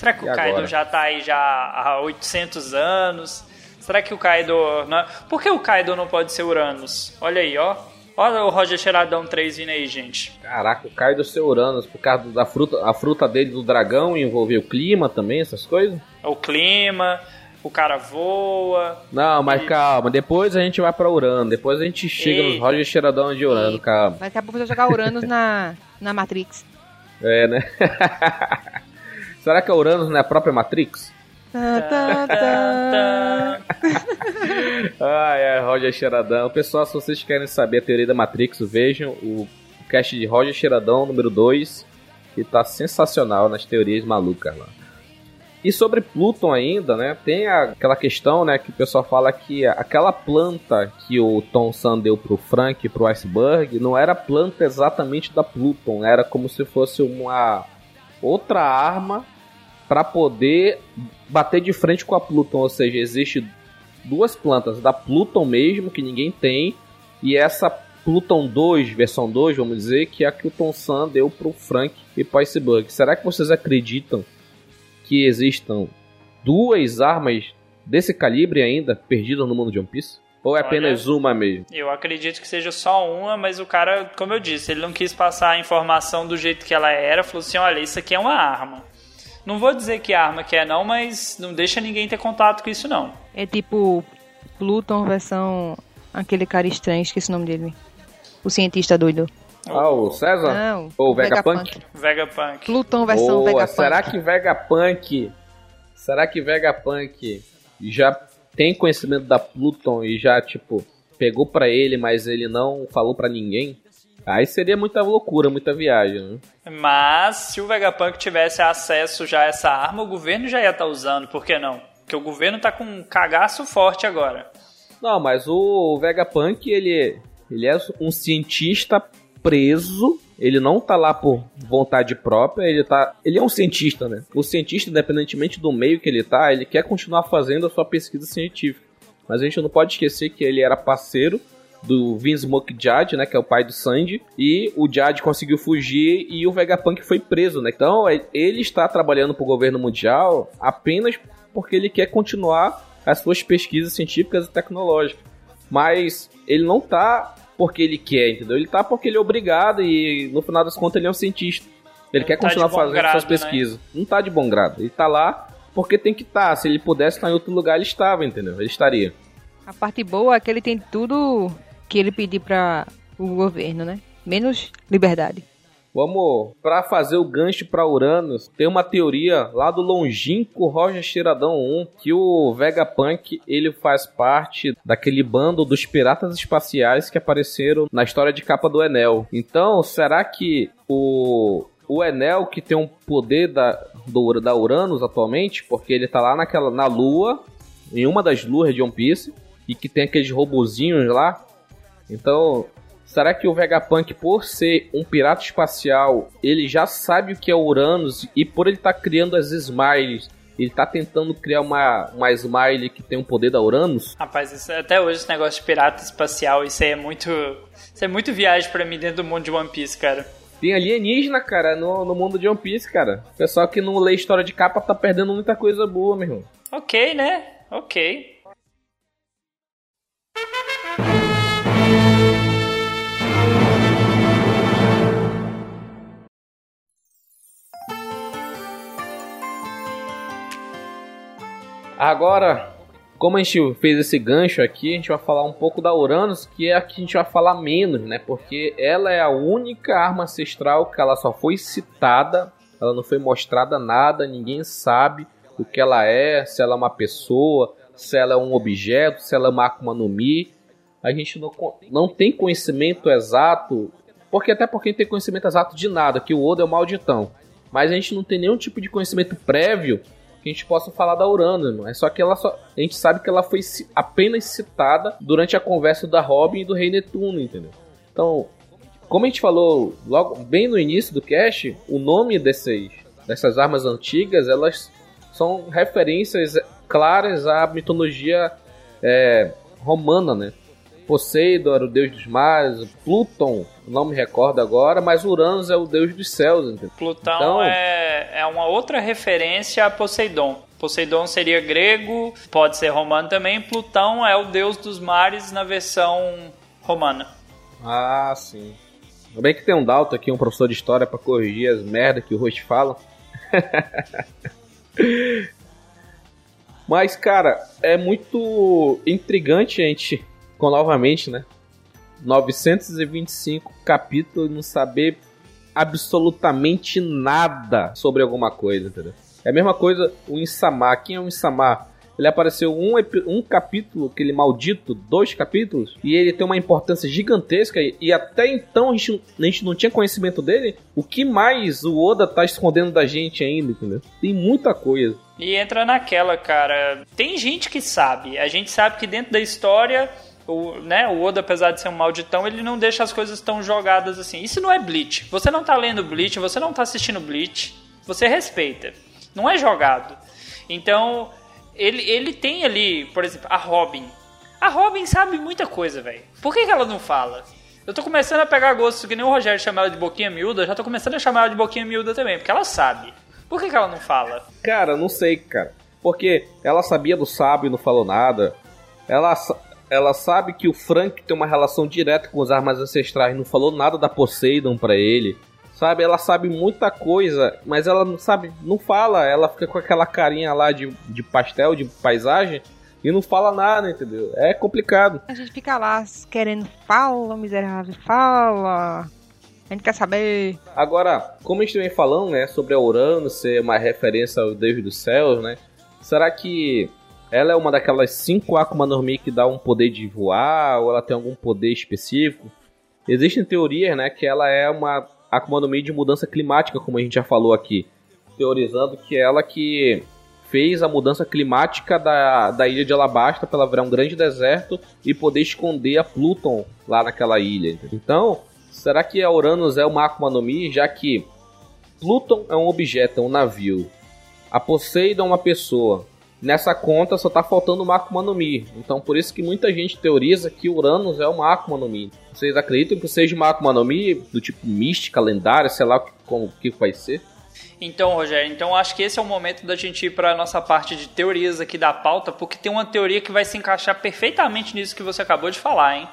Será que e o Kaido agora? já tá aí já há 800 anos? Será que o Kaido. Não... Por que o Kaido não pode ser Uranus? Olha aí, ó. Olha o Roger Cheiradão 3 vindo aí, gente. Caraca, o Kaido ser Uranus por causa da fruta, a fruta dele do dragão envolver o clima também, essas coisas? O clima, o cara voa. Não, mas e... calma, depois a gente vai pra Urano, depois a gente chega Eita. nos Roger Cheiradão de Urano, Eita. calma. Daqui a pouco você jogar Uranus na, na Matrix. É, né? *laughs* Será que a Uranus não é a própria Matrix? Tá, tá, tá. *laughs* Ai, é, Roger Cheiradão. Pessoal, se vocês querem saber a teoria da Matrix, vejam o cast de Roger Cheiradão, número 2, que tá sensacional nas teorias malucas lá. E sobre Pluton ainda, né, tem aquela questão, né, que o pessoal fala que aquela planta que o Tom San deu pro Frank e pro Iceberg não era planta exatamente da Pluton, era como se fosse uma outra arma para poder bater de frente com a Pluton, ou seja, existe duas plantas da Pluton mesmo que ninguém tem e essa Pluton 2, versão 2, vamos dizer, que é a que o Tom San deu pro Frank e pro Iceberg. Será que vocês acreditam que existam duas armas desse calibre ainda perdidas no mundo de One Piece? Ou é apenas Olha, uma mesmo? Eu acredito que seja só uma, mas o cara, como eu disse, ele não quis passar a informação do jeito que ela era, falou assim: olha, isso aqui é uma arma. Não vou dizer que arma que é não, mas não deixa ninguém ter contato com isso não. É tipo Pluton versão aquele cara estranho, esqueci o nome dele. O cientista doido. Ah, o César? Não, Ou o Vegapunk? Vegapunk. Pluton versão Boa, Vegapunk. será que Vegapunk... Será que Vegapunk já tem conhecimento da Pluton e já, tipo, pegou pra ele, mas ele não falou pra ninguém? Aí seria muita loucura, muita viagem, né? Mas se o Vegapunk tivesse acesso já a essa arma, o governo já ia estar usando, por que não? Porque o governo tá com um cagaço forte agora. Não, mas o Vegapunk, ele, ele é um cientista preso. Ele não tá lá por vontade própria, ele tá. Ele é um cientista, né? O cientista, independentemente do meio que ele tá, ele quer continuar fazendo a sua pesquisa científica. Mas a gente não pode esquecer que ele era parceiro do Vinsmoke Jade, né, que é o pai do Sandy, e o Jade conseguiu fugir e o Vegapunk foi preso, né? Então, é- ele está trabalhando para o governo mundial apenas porque ele quer continuar as suas pesquisas científicas e tecnológicas. Mas ele não tá porque ele quer, entendeu? Ele tá porque ele é obrigado e no final das contas ele é um cientista. Ele Não quer tá continuar fazendo grado, suas né? pesquisas. Não tá de bom grado. Ele tá lá porque tem que estar. Se ele pudesse estar em outro lugar, ele estava, entendeu? Ele estaria. A parte boa é que ele tem tudo que ele pedir para o governo, né? Menos liberdade. Vamos para fazer o gancho para Uranus. Tem uma teoria lá do longínquo Roger Tiradão 1 que o Vegapunk ele faz parte daquele bando dos piratas espaciais que apareceram na história de capa do Enel. Então, será que o o Enel que tem um poder da do, da Uranus atualmente, porque ele tá lá naquela na Lua, em uma das luas de One Piece e que tem aqueles robozinhos lá. Então, Será que o Vegapunk, por ser um pirata espacial, ele já sabe o que é Uranus e por ele estar criando as Smiles, ele tá tentando criar uma, uma Smile que tem o poder da Uranus? Rapaz, isso- até hoje esse negócio de pirata espacial, isso aí é muito. Isso é muito viagem pra mim dentro do mundo de One Piece, cara. Tem alienígena, cara, no, no mundo de One Piece, cara. O pessoal que não lê história de capa tá perdendo muita coisa boa, meu irmão. Ok, né? Ok. Agora, como a gente fez esse gancho aqui, a gente vai falar um pouco da Uranus, que é a que a gente vai falar menos, né? Porque ela é a única arma ancestral que ela só foi citada, ela não foi mostrada nada, ninguém sabe o que ela é, se ela é uma pessoa, se ela é um objeto, se ela é uma Akuma no Mi. A gente não, não tem conhecimento exato, porque até porque tem conhecimento exato de nada, que o Oda é o malditão. Mas a gente não tem nenhum tipo de conhecimento prévio que a gente possa falar da Uranus, mano. É só que ela só. A gente sabe que ela foi apenas citada durante a conversa da Robin e do Rei Netuno, entendeu? Então, como a gente falou logo bem no início do cast, o nome desses, dessas armas antigas, elas são referências claras à mitologia é, romana, né? Poseidon era o deus dos mares, Pluton, não me recordo agora, mas Uranus é o deus dos céus, entendeu? Plutão Então- é, é uma outra referência a Poseidon. Poseidon seria grego, pode ser romano também. Plutão é o deus dos mares na versão romana. Ah, sim. Ainda bem que tem um Dalton aqui, um professor de história, pra corrigir as merdas que o host fala. *laughs* Mas, cara, é muito intrigante a gente, com novamente, né? 925 capítulos e não saber absolutamente nada sobre alguma coisa, entendeu? É a mesma coisa o Insama. Quem é o Insama? Ele apareceu um, um capítulo, aquele maldito, dois capítulos, e ele tem uma importância gigantesca, e, e até então a gente, a gente não tinha conhecimento dele. O que mais o Oda tá escondendo da gente ainda, entendeu? Tem muita coisa. E entra naquela, cara. Tem gente que sabe. A gente sabe que dentro da história, o, né, o Oda, apesar de ser um malditão, ele não deixa as coisas tão jogadas assim. Isso não é Bleach. Você não tá lendo Bleach, você não tá assistindo Bleach. Você respeita. Não é jogado. Então, ele, ele tem ali, por exemplo, a Robin. A Robin sabe muita coisa, velho. Por que, que ela não fala? Eu tô começando a pegar gosto, que nem o Rogério chama ela de boquinha miúda, já tô começando a chamar ela de boquinha miúda também, porque ela sabe. Por que, que ela não fala? Cara, não sei, cara. Porque ela sabia do sábio e não falou nada. Ela, ela sabe que o Frank tem uma relação direta com as armas ancestrais, não falou nada da Poseidon pra ele. Sabe, ela sabe muita coisa, mas ela não sabe, não fala. Ela fica com aquela carinha lá de, de pastel, de paisagem, e não fala nada, entendeu? É complicado. A gente fica lá querendo fala, miserável, fala. A gente quer saber. Agora, como a gente vem falando, né, sobre a Urano ser uma referência ao Deus dos céus, né? Será que ela é uma daquelas cinco Akuma no Mi que dá um poder de voar ou ela tem algum poder específico? Existem teorias, né, que ela é uma Akuma no Mi de mudança climática, como a gente já falou aqui, teorizando que ela que fez a mudança climática da, da ilha de Alabasta para ela virar um grande deserto e poder esconder a Pluton lá naquela ilha. Então, será que a Uranus é uma Akuma no Mi, já que Pluton é um objeto, é um navio, a Poseidon é uma pessoa, nessa conta só tá faltando uma Akuma no Mi. Então por isso que muita gente teoriza que Uranus é uma Akuma no Mi. Vocês acreditam que seja uma Akuma no Mi do tipo mística, lendária, sei lá como que vai ser? Então, Rogério, então acho que esse é o momento da gente ir para a nossa parte de teorias aqui da pauta, porque tem uma teoria que vai se encaixar perfeitamente nisso que você acabou de falar, hein?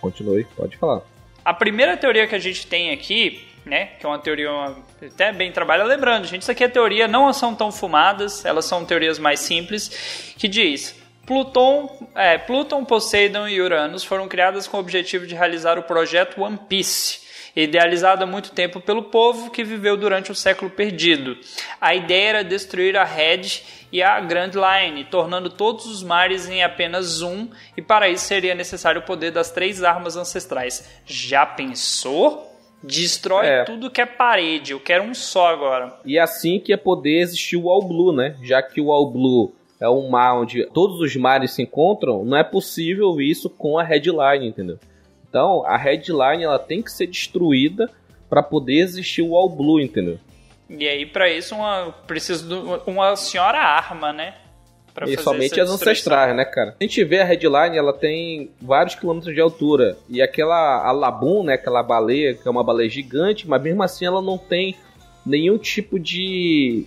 Continue, pode falar. A primeira teoria que a gente tem aqui né? Que é uma teoria até bem trabalhada. Lembrando, gente, isso aqui é teoria, não são tão fumadas, elas são teorias mais simples, que diz. Pluton, é, Poseidon e Uranus foram criadas com o objetivo de realizar o projeto One Piece, idealizado há muito tempo pelo povo que viveu durante o século perdido. A ideia era destruir a Red e a Grand Line, tornando todos os mares em apenas um, e para isso seria necessário o poder das três armas ancestrais. Já pensou? Destrói é. tudo que é parede. Eu quero um só agora. E é assim que é poder existir o All Blue, né? Já que o All Blue é um mar onde todos os mares se encontram, não é possível isso com a Headline, entendeu? Então, a Headline ela tem que ser destruída para poder existir o All Blue, entendeu? E aí, para isso, uma, preciso de uma senhora arma, né? E somente as ancestrais, né, cara? A gente vê a headline, ela tem vários quilômetros de altura. E aquela a Labum, né, aquela baleia, que é uma baleia gigante, mas mesmo assim ela não tem nenhum tipo de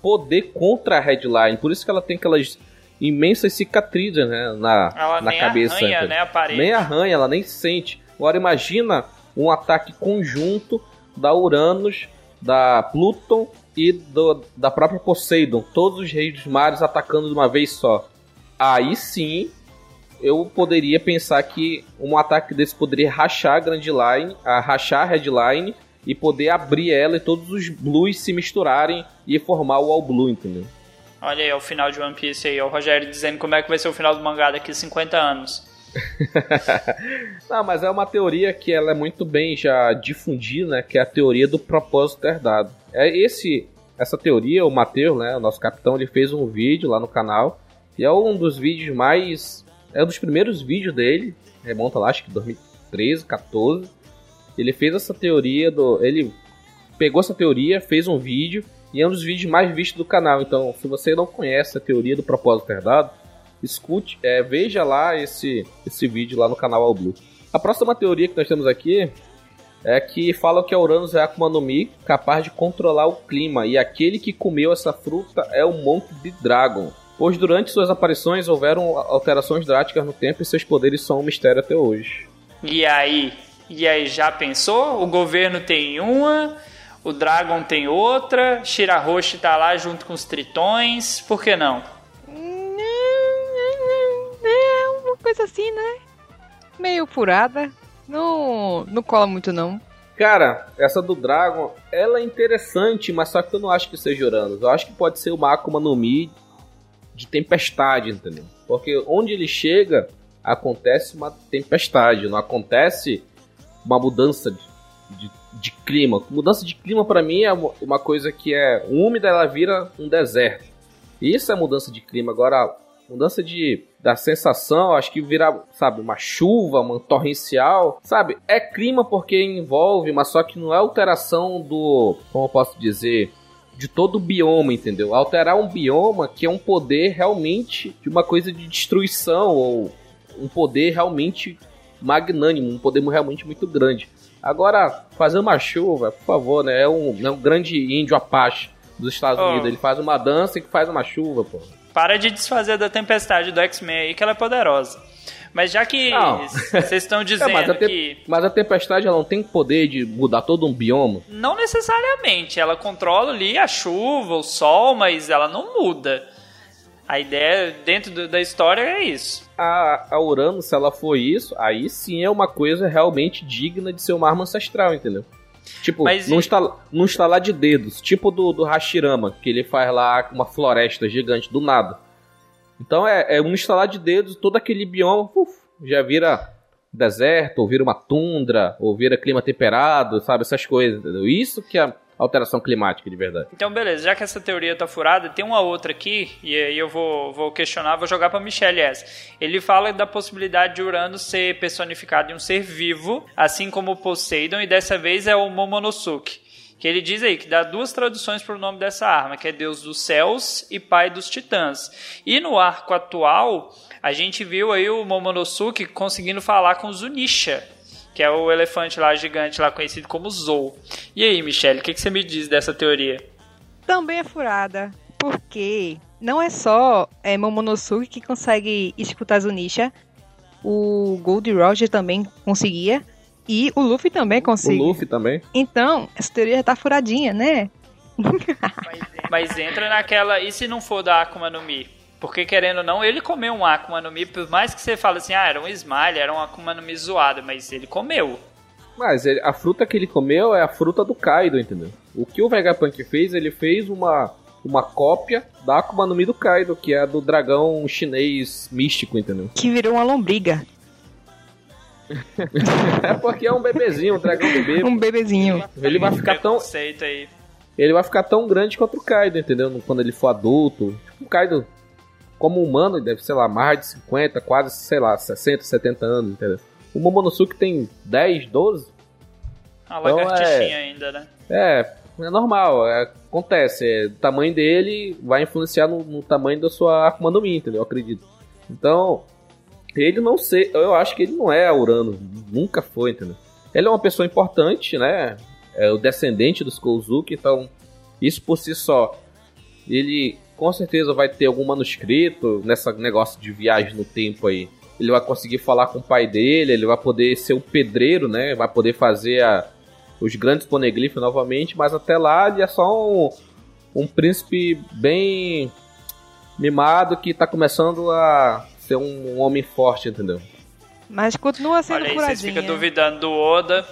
poder contra a headline. Por isso que ela tem aquelas imensas cicatrizes, né, na, ela na nem cabeça. Arranha, né, a parede. Nem arranha, ela nem sente. Agora imagina um ataque conjunto da Uranus, da Pluton e do, da própria Poseidon, todos os reis dos mares atacando de uma vez só. Aí sim, eu poderia pensar que um ataque desse poderia rachar a Grand Line, a rachar a Headline e poder abrir ela e todos os blues se misturarem e formar o All Blue, entendeu? Olha aí, é o final de One Piece aí, o Rogério dizendo como é que vai ser o final do mangá daqui a 50 anos. *laughs* Não, mas é uma teoria que ela é muito bem já difundida, né? Que é a teoria do propósito herdado. É esse essa teoria, o Matheus, né, o nosso capitão, ele fez um vídeo lá no canal e é um dos vídeos mais é um dos primeiros vídeos dele, remonta lá acho que 2013, 14. Ele fez essa teoria do ele pegou essa teoria, fez um vídeo e é um dos vídeos mais vistos do canal. Então, se você não conhece a teoria do propósito herdado, escute, é, veja lá esse, esse vídeo lá no canal All Blue. A próxima teoria que nós temos aqui é que falam que a Uranus é a Akuma no Mi, capaz de controlar o clima, e aquele que comeu essa fruta é o Monk de Dragon. Pois durante suas aparições houveram alterações drásticas no tempo e seus poderes são um mistério até hoje. E aí? E aí, já pensou? O governo tem uma, o Dragon tem outra, Shirahoshi tá lá junto com os tritões, por que não? Coisa assim, né? Meio furada. Não, não cola muito, não. Cara, essa do Dragon, ela é interessante, mas só que eu não acho que seja Uranus. Eu acho que pode ser uma Akuma no Mi de tempestade, entendeu? Porque onde ele chega, acontece uma tempestade, não acontece uma mudança de, de, de clima. Mudança de clima para mim é uma coisa que é úmida, ela vira um deserto. Isso é mudança de clima. Agora, mudança de da sensação, acho que virar, sabe, uma chuva, uma torrencial, sabe? É clima porque envolve, mas só que não é alteração do, como eu posso dizer, de todo o bioma, entendeu? Alterar um bioma que é um poder realmente de uma coisa de destruição ou um poder realmente magnânimo, um poder realmente muito grande. Agora, fazer uma chuva, por favor, né? É um, é um grande índio apache dos Estados oh. Unidos. Ele faz uma dança e faz uma chuva, pô. Para de desfazer da tempestade do X-Men aí, que ela é poderosa. Mas já que *laughs* vocês estão dizendo é, mas que. Mas a tempestade ela não tem poder de mudar todo um bioma? Não necessariamente. Ela controla ali a chuva, o sol, mas ela não muda. A ideia dentro do, da história é isso. A, a Urano, se ela for isso, aí sim é uma coisa realmente digna de ser uma arma ancestral, entendeu? Tipo, Mas não, e- instala, não instalar de dedos, tipo do, do Hashirama, que ele faz lá uma floresta gigante do nada. Então é, é um instalar de dedos, todo aquele bioma uf, já vira deserto, ou vira uma tundra, ou vira clima temperado, sabe? Essas coisas? Isso que é alteração climática de verdade. Então, beleza, já que essa teoria tá furada, tem uma outra aqui, e aí eu vou, vou questionar, vou jogar pra Michelle essa. Ele fala da possibilidade de Urano ser personificado em um ser vivo, assim como o Poseidon, e dessa vez é o Momonosuke. Que ele diz aí que dá duas traduções pro nome dessa arma, que é Deus dos céus e Pai dos titãs. E no arco atual, a gente viu aí o Momonosuke conseguindo falar com Zunisha, que é o elefante lá gigante lá conhecido como Zou. E aí, Michelle, o que, que você me diz dessa teoria? Também é furada, porque não é só é, Momonosuke que consegue escutar Zunisha, o Gold Roger também conseguia, e o Luffy também O conseguia. Luffy também. Então, essa teoria já tá furadinha, né? Mas entra naquela. E se não for da Akuma no Mi? Porque querendo ou não, ele comeu um Akuma no Mi, por mais que você fale assim, ah, era um Smile, era um Akuma no Mi zoado, mas ele comeu. Mas ele- a fruta que ele comeu é a fruta do Kaido, entendeu? O que o Vegapunk fez, ele fez uma, uma cópia da Akuma no Mi do Kaido, que é a do dragão chinês místico, entendeu? Que virou uma lombriga, *laughs* É porque é um bebezinho, um dragão bebê. um bebezinho. Ele vai ficar tão, aí. ele vai ficar tão grande quanto o Kaido, entendeu? Quando ele for adulto. O Kaido, como humano, deve, sei lá, mais de 50, quase, sei lá, 60, 70 anos, entendeu? O Momonosuke tem 10, 12? Uma Então, é- ainda, né? É, é normal, é, acontece. É, o tamanho dele vai influenciar no, no tamanho da sua Akuma no Mi, entendeu? Eu acredito. Então, ele não sei, eu acho que ele não é Urano, nunca foi, entendeu? Ele é uma pessoa importante, né? É o descendente dos Kozuki, então isso por si só, ele com certeza vai ter algum manuscrito nessa negócio de viagem no tempo aí. Ele vai conseguir falar com o pai dele, ele vai poder ser o pedreiro, né? Vai poder fazer a, os grandes poneglyphs novamente, mas até lá ele é só um, um príncipe bem mimado que tá começando a ser um homem forte, entendeu? Mas continua sendo Olha aí, vocês furadinha. ficam duvidando do Oda.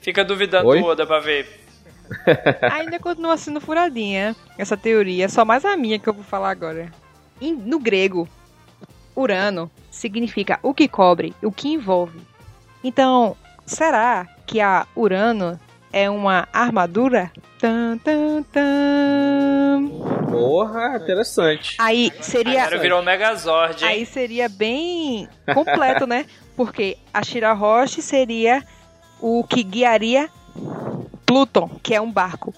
Fica duvidando Oi? do Oda pra ver. *laughs* Ainda continua sendo furadinha essa teoria. É só mais a minha que eu vou falar agora. Em- no grego, Urano significa o que cobre, o que envolve. Então, será que a Urano é uma armadura? Tan, tan, tan. Porra, interessante. Aí seria, Agora virou Megazord, hein? aí seria bem completo, né? Porque a Shirahoshi seria o que guiaria Pluton, que é um barco.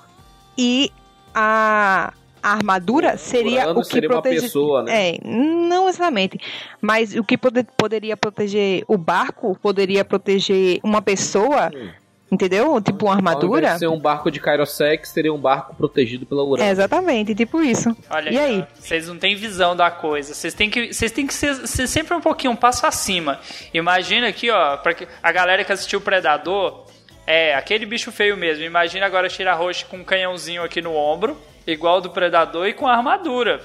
E a, a armadura seria Urano o que seria uma protege... pessoa, né? É, não exatamente. Mas o que pode- poderia proteger o barco, poderia proteger uma pessoa, Hum. entendeu? Tipo uma invés armadura. de ser um barco de Kairosek, seria um barco protegido pela Urano. É, exatamente, tipo isso. Olha e aí? Vocês não têm visão da coisa. Vocês têm que, vocês têm que ser, ser sempre um pouquinho um passo acima. Imagina aqui, ó, que- a galera que assistiu o Predador, é aquele bicho feio mesmo. Imagina agora Tira Roche com um canhãozinho aqui no ombro, igual do Predador e com armadura.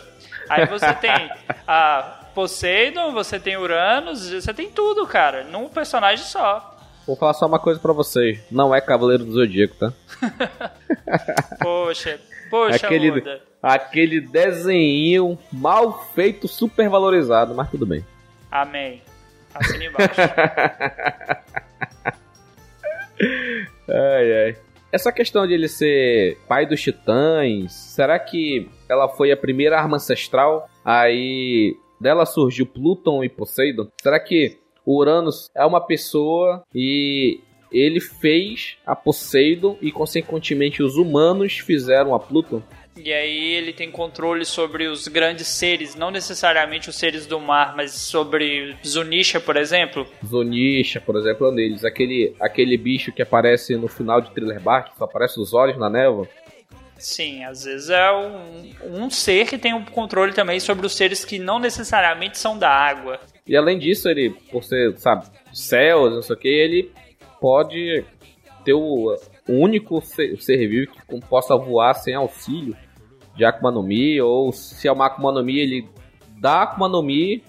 Aí você *laughs* tem a Poseidon, você tem Uranus, você tem tudo, cara, num personagem só. Vou falar só uma coisa pra vocês. Não é Cavaleiro do Zodíaco, tá? *laughs* Poxa, poxa, aquele, aquele desenho mal feito, super valorizado, mas tudo bem. Amém. Assina embaixo. *laughs* Ai, ai. Essa questão de ele ser pai dos titãs, será que ela foi a primeira arma ancestral? Aí dela surgiu Pluton e Poseidon? Será que o Uranus é uma pessoa e ele fez a Poseidon e consequentemente os humanos fizeram a Pluton? E aí ele tem controle sobre os grandes seres, não necessariamente os seres do mar, mas sobre Zunisha, por exemplo. Zonisha, por exemplo, é um deles. Aquele, aquele bicho que aparece no final de Thriller Bark, que só aparece os olhos na névoa. Sim, às vezes é um, um ser que tem um controle também sobre os seres que não necessariamente são da água. E além disso, ele, por ser, sabe, céus, não sei o que, ele pode ter o, o único ser, ser vivo que possa voar sem auxílio de Akuma no Mi, ou se é uma Akuma no Mi, ele da Akuma no Mi,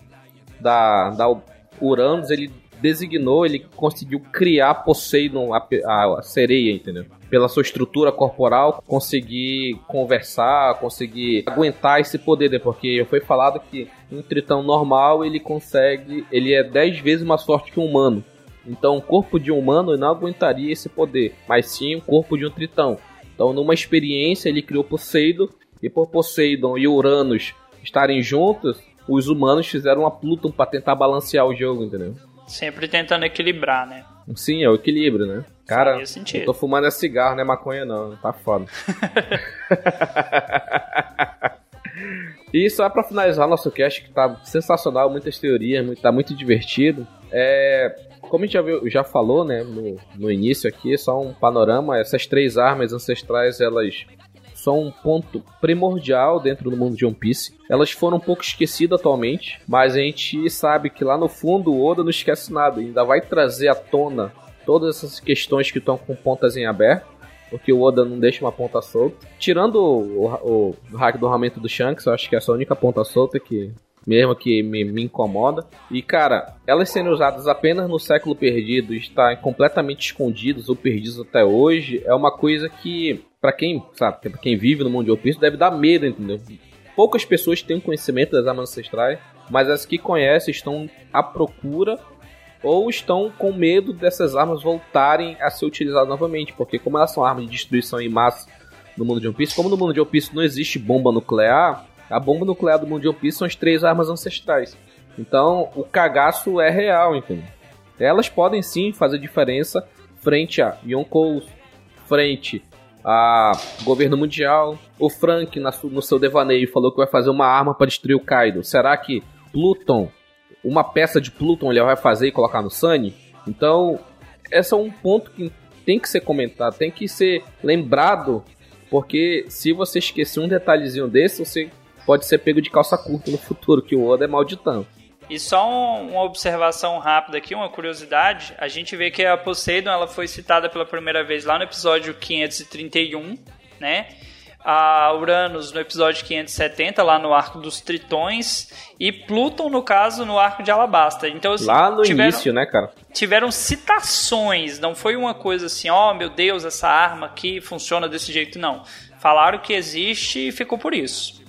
da, da Uranus, ele designou, ele conseguiu criar Poseidon, a, a, sereia, entendeu? Pela sua estrutura corporal, conseguir conversar, conseguir aguentar esse poder, né? porque foi falado que um tritão normal ele consegue, ele é 10 vezes mais forte que um humano. Então, o corpo de um humano não aguentaria esse poder, mas sim o corpo de um tritão. Então, numa experiência, ele criou Poseidon, e por Poseidon e Uranus estarem juntos, os humanos fizeram uma Pluton para tentar balancear o jogo, entendeu? Sempre tentando equilibrar, né? Sim, é o equilíbrio, né? Cara, eu tô fumando é cigarro, não é maconha não, tá foda. *laughs* e só pra finalizar nosso cast, que tá sensacional, muitas teorias, tá muito divertido. É, como a gente já, viu, já falou, né, no, no início aqui, só um panorama, essas três armas ancestrais, elas são um ponto primordial dentro do mundo de One Piece. Elas foram um pouco esquecidas atualmente, mas a gente sabe que lá no fundo o Oda não esquece nada, ainda vai trazer à tona todas essas questões que estão com pontas em aberto. Porque o Oda não deixa uma ponta solta. Tirando o, o, o hack do armamento do Shanks, eu acho que essa é a única ponta solta que mesmo que me, me, incomoda. E cara, elas sendo usadas apenas no século perdido, estar completamente escondidos ou perdidos até hoje, é uma coisa que para quem, sabe, pra quem vive no mundo de One deve dar medo, entendeu? Poucas pessoas têm conhecimento das armas ancestrais, mas as que conhecem estão à procura ou estão com medo dessas armas voltarem a ser utilizadas novamente, porque como elas são armas de destruição em massa no mundo de One Piece, como no mundo de One Piece não existe bomba nuclear, a bomba nuclear do mundo de One Piece são as três armas ancestrais. Então, o cagaço é real, entendeu? Elas podem sim fazer diferença frente a Yonkous, frente a governo mundial. O Frank, no seu devaneio, falou que vai fazer uma arma para destruir o Kaido. Será que Pluton, uma peça de Pluton, ele vai fazer e colocar no Sunny? Então, esse é um ponto que tem que ser comentado, tem que ser lembrado, porque se você esquecer um detalhezinho desse, você pode ser pego de calça curta no futuro, que o Oda é malditão. E só um, uma observação rápida aqui, uma curiosidade, a gente vê que a Poseidon ela foi citada pela primeira vez lá no episódio 531, né? A Uranus no episódio 570, lá no Arco dos Tritões, e Pluton, no caso, no Arco de Alabasta. Então, assim, lá no tiveram, início, né, cara? Tiveram citações, não foi uma coisa assim, ó, oh, meu Deus, essa arma aqui funciona desse jeito, não. Falaram que existe e ficou por isso.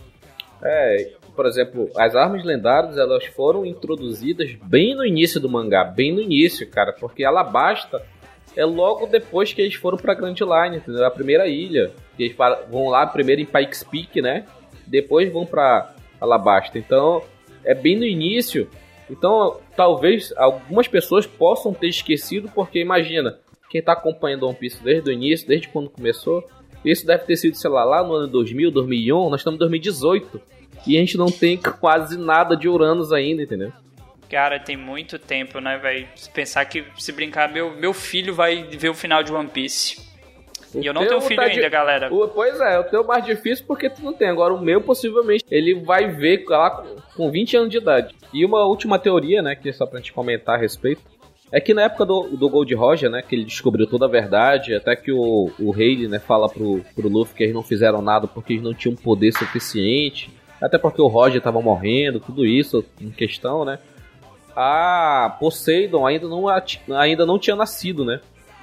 É, por exemplo, as armas lendárias elas foram introduzidas bem no início do mangá, bem no início, cara, porque Alabasta é logo depois que eles foram pra Grand Line, entendeu? A primeira ilha. Eles vão lá primeiro em Pikes Peak, né? Depois vão pra Alabasta. Então, é bem no início. Então, talvez algumas pessoas possam ter esquecido, porque imagina, quem tá acompanhando One Piece desde o início, desde quando começou, isso deve ter sido, sei lá, lá no ano 2000, 2001, nós estamos em 2018. E a gente não tem quase nada de Uranus ainda, entendeu? Cara, tem muito tempo, né, velho? Pensar que se brincar, meu, meu filho vai ver o final de One Piece. O e eu não tenho filho tá ainda, de... galera. O, pois é, o teu mais difícil porque tu não tem. Agora o meu, possivelmente, ele vai ver lá com, com 20 anos de idade. E uma última teoria, né, que é só pra gente comentar a respeito, é que na época do, do Gold Roger, né, que ele descobriu toda a verdade, até que o, o Rayleigh, né, fala pro, pro Luffy que eles não fizeram nada porque eles não tinham poder suficiente até porque o Roger estava morrendo, tudo isso em questão, né? A Poseidon ainda não, ainda não tinha nascido, né?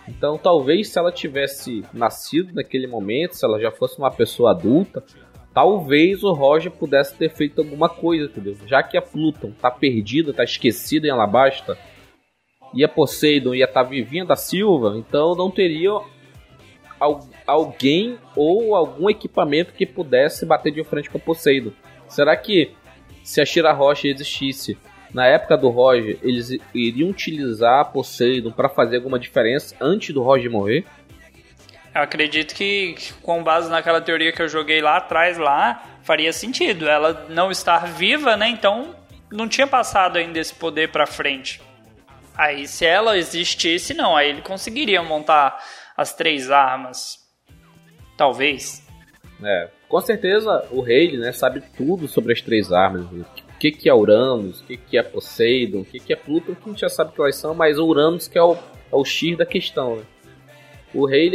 Então talvez se ela tivesse nascido naquele momento, se ela já fosse uma pessoa adulta, talvez o Roger pudesse ter feito alguma coisa, entendeu? Já que a Pluton tá perdida, tá esquecida em Alabasta, e a Poseidon ia estar tá vivinha da Silva, então não teria alguém ou algum equipamento que pudesse bater de frente com Poseidon. Será que se a Shira Rocha existisse na época do Roger, eles iriam utilizar Poseidon para fazer alguma diferença antes do Roger morrer? Eu acredito que, com base naquela teoria que eu joguei lá atrás, lá, faria sentido. Ela não estar viva, né? Então não tinha passado ainda esse poder para frente. Aí, se ela existisse, não. Aí ele conseguiria montar as três armas. Talvez. É, com certeza o rei né, sabe tudo sobre as três armas. O que, que é Uranus, o que, que é Poseidon, o que, que é Pluto, que a gente já sabe quais são, mas Uranus que é o, é o X da questão. Né? O rei,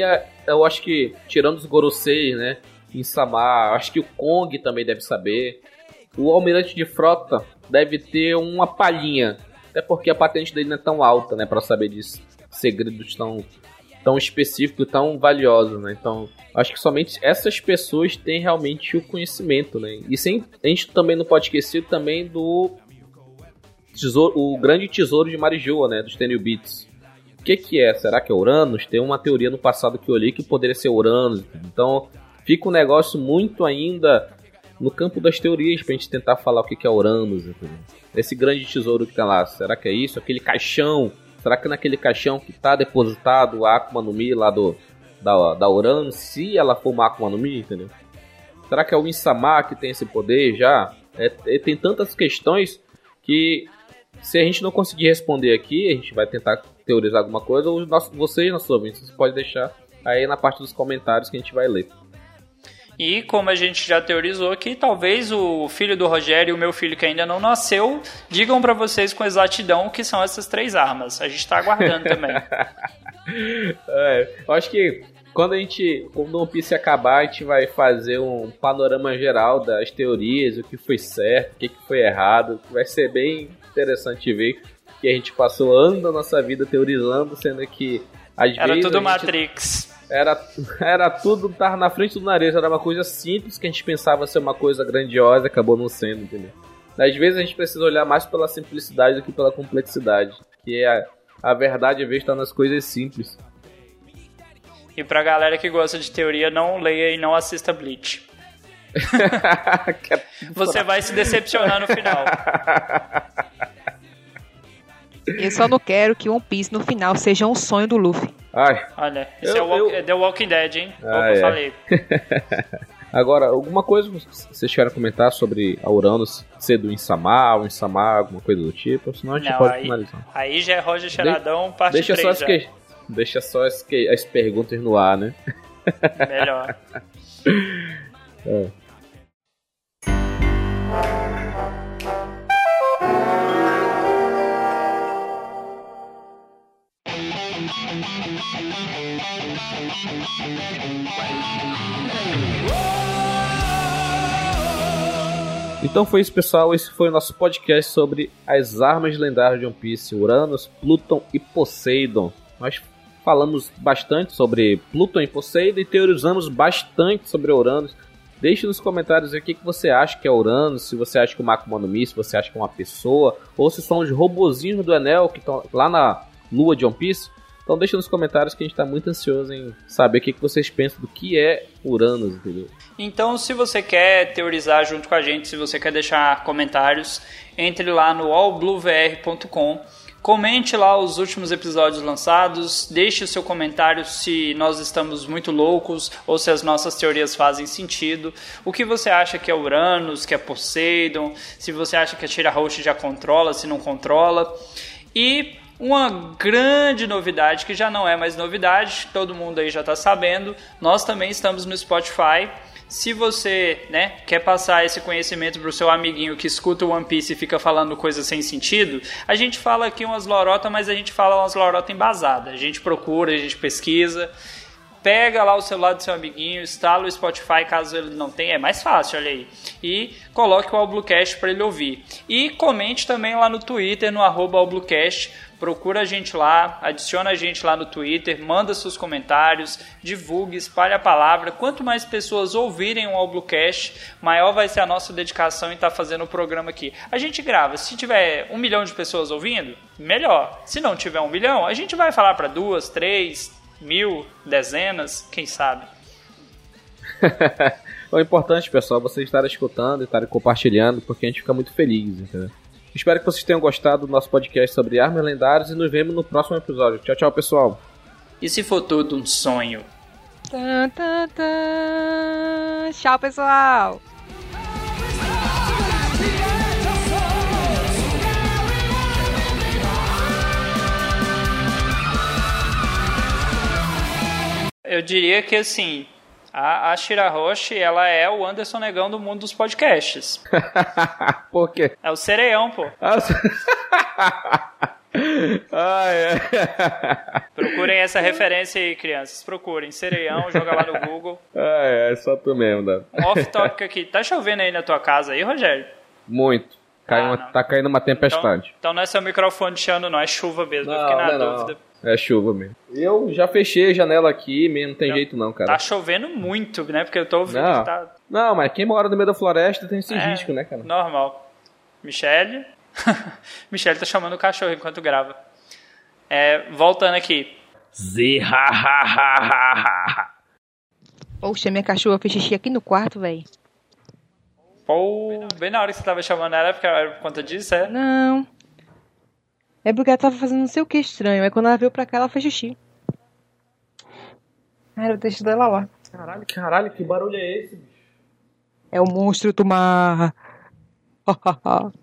eu acho que, tirando os Gorosei, né, em Samar, acho que o Kong também deve saber. o almirante de frota deve ter uma palhinha. Até porque a patente dele não é tão alta, né? Pra saber disso. Segredos tão, tão específicos, tão valiosos, né? Então, acho que somente essas pessoas têm realmente o conhecimento, né? E sem, a gente também não pode esquecer também do tesouro, o grande tesouro de Marijoa, né? Dos Tenil Beats. O que que é? Será que é Uranus? Tem uma teoria no passado que eu li que poderia ser Uranus. Então, fica um negócio muito ainda no campo das teorias pra gente tentar falar o que é Uranus. Entendeu? Esse grande tesouro que tá lá, será que é isso? Aquele caixão, será que naquele caixão que tá depositado a Akuma no Mi lá do, da, da Uranus, se ela for uma Akuma no Mi, entendeu? Será que é o Insama que tem esse poder já? É, é, tem tantas questões que se a gente não conseguir responder aqui, a gente vai tentar teorizar alguma coisa, ou nosso, vocês, nossos ouvintes, vocês podem deixar aí na parte dos comentários que a gente vai ler. E como a gente já teorizou aqui, talvez o filho do Rogério e o meu filho que ainda não nasceu digam para vocês com exatidão o que são essas três armas. A gente tá aguardando também. *laughs* é, eu acho que quando a gente, quando o One Piece acabar, a gente vai fazer um panorama geral das teorias, o que foi certo, o que foi errado. Vai ser bem interessante ver que a gente passou anos da nossa vida teorizando, sendo que às Era vezes. tudo gente- Matrix. Era, era tudo, tava na frente do nariz, era uma coisa simples que a gente pensava ser uma coisa grandiosa, acabou não sendo, entendeu? Às vezes a gente precisa olhar mais pela simplicidade do que pela complexidade. Que é a, a verdade, às vezes, está nas coisas simples. E pra galera que gosta de teoria, não leia e não assista Bleach. *laughs* Você vai se decepcionar no final. Eu só não quero que One Piece no final seja um sonho do Luffy. Ai, Olha, isso Eu- é, o eu- é The Walking Dead, hein? Ah, que eu é. falei. *laughs* agora, alguma coisa que vocês querem comentar sobre a Uranus ser do Insama, o Insama, alguma coisa do tipo? Senão a gente Não, pode aí- finalizar. Aí já é Roger Charadão, parte Deixa 3 só, que, deixa só as, que, as perguntas no ar, né? *laughs* Melhor. *laughs* Então foi isso, pessoal. Esse foi o nosso podcast sobre as armas lendárias de One Piece: Uranus, Pluton e Poseidon. Nós falamos bastante sobre Pluton e Poseidon e teorizamos bastante sobre Uranus. Deixe nos comentários o que, você acha que é Uranus, se você acha que o Mako no Mi, se você acha que é uma pessoa, ou se são os robozinhos do Enel que estão lá na lua de One Piece. Então deixa nos comentários que a gente está muito ansioso em saber o que, que vocês pensam do que é Uranus, entendeu? Então, se você quer teorizar junto com a gente, se você quer deixar comentários, entre lá no allbluevr.com. Comente lá os últimos episódios lançados, deixe o seu comentário se nós estamos muito loucos ou se as nossas teorias fazem sentido. O que você acha que é Uranus, que é Poseidon, se você acha que a Tira Roche já controla, se não controla. E uma grande novidade, que já não é mais novidade, todo mundo aí já está sabendo, nós também estamos no Spotify. Se você né, quer passar esse conhecimento para o seu amiguinho que escuta One Piece e fica falando coisas sem sentido, a gente fala aqui umas lorotas, mas a gente fala umas lorotas embasadas. A gente procura, a gente pesquisa, pega lá o celular do seu amiguinho, instala o Spotify caso ele não tenha, é mais fácil, olha aí. E coloque o Albluecast para ele ouvir. E comente também lá no Twitter, no arroba. Procura a gente lá, adiciona a gente lá no Twitter, manda seus comentários, divulgue, espalhe a palavra. Quanto mais pessoas ouvirem o Albluecast, maior vai ser a nossa dedicação em estar fazendo o programa aqui. A gente grava, se tiver um milhão de pessoas ouvindo, melhor. Se não tiver um milhão, a gente vai falar para duas, três, mil, dezenas, quem sabe. *laughs* o importante, pessoal, é vocês estarem escutando e estarem compartilhando, porque a gente fica muito feliz, entendeu? Espero que vocês tenham gostado do nosso podcast sobre armas lendárias e nos vemos no próximo episódio. Tchau, tchau, pessoal. E se for tudo um sonho? Tchau, pessoal! Eu diria que assim, a, a Shira Roche, ela é o Anderson Negão do mundo dos podcasts. *laughs* Por quê? É o Sereião, pô. ah, *laughs* é. *laughs* Procurem essa referência aí, crianças. Procurem. Sereião, joga lá no Google. ah, é, é só tu mesmo. Um off-topic aqui. Tá chovendo aí na tua casa aí, Rogério? Muito. Cai Ah, uma- não. tá caindo uma Então, tempestade. então não é seu microfone chiando, não, é chuva mesmo. eu fiquei na não, dúvida. É chuva mesmo. Eu já fechei a janela aqui, mesmo, não tem Não. jeito não, cara. Tá chovendo muito, né? Porque eu tô ouvindo Não. que tá Não, mas quem mora no meio da floresta tem esse É. risco, né, cara? normal. Michele? *laughs* Michele tá chamando o cachorro enquanto grava. É, voltando aqui. Poxa, minha cachorra fez xixi aqui no quarto, velho. Pô, bem na hora que você tava chamando ela, porque era por conta disso, é? Não. É porque ela tava fazendo não sei o que estranho. Aí quando ela veio pra cá, ela fez xixi. Ah, eu deixo dela lá. Caralho, caralho, que barulho é esse, bicho? É o monstro do mar. *laughs*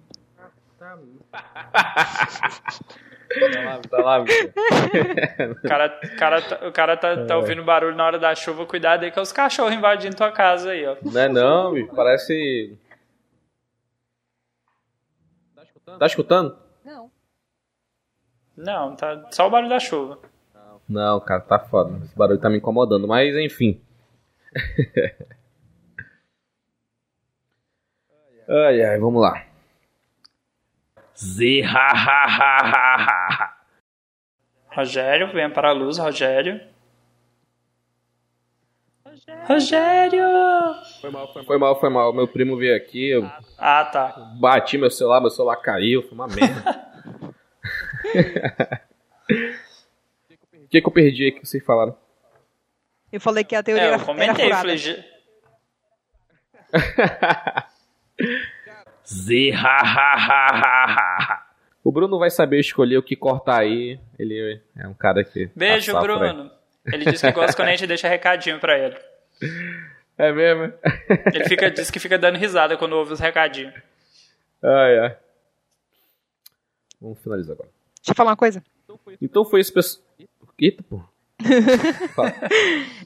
Tá lá, tá lá, bicho. O cara, cara tá- o cara tá, É. tá ouvindo barulho na hora da chuva, cuidado aí que é os cachorros invadindo tua casa aí, ó. Não é não, bicho. Parece. Tá escutando? Não. Não, tá só o barulho da chuva. Não, cara, tá foda. Esse barulho tá me incomodando, mas enfim. *laughs* ai, ai, vamos lá. Rogério, venha para a luz, Rogério. Rogério! Foi mal, foi mal. Foi mal, foi mal. Meu primo veio aqui, eu Ah, tá. bati meu celular, meu celular caiu, foi uma merda. *laughs* O que, que eu perdi aí que vocês falaram? Eu falei que a teoria É, era, eu era comentei, furada. falei, "Ge- *laughs* O Bruno vai saber escolher o que cortar aí. Ele é um cara que. beijo. Bruno. Ele disse que gosta quando a gente deixa recadinho pra ele. *laughs* É mesmo? Ele fica, diz que fica dando risada quando ouve os recadinhos. ai, ai. Vamos finalizar agora. Deixa eu falar uma coisa. Então foi isso, pessoal. Eita, pô. *laughs*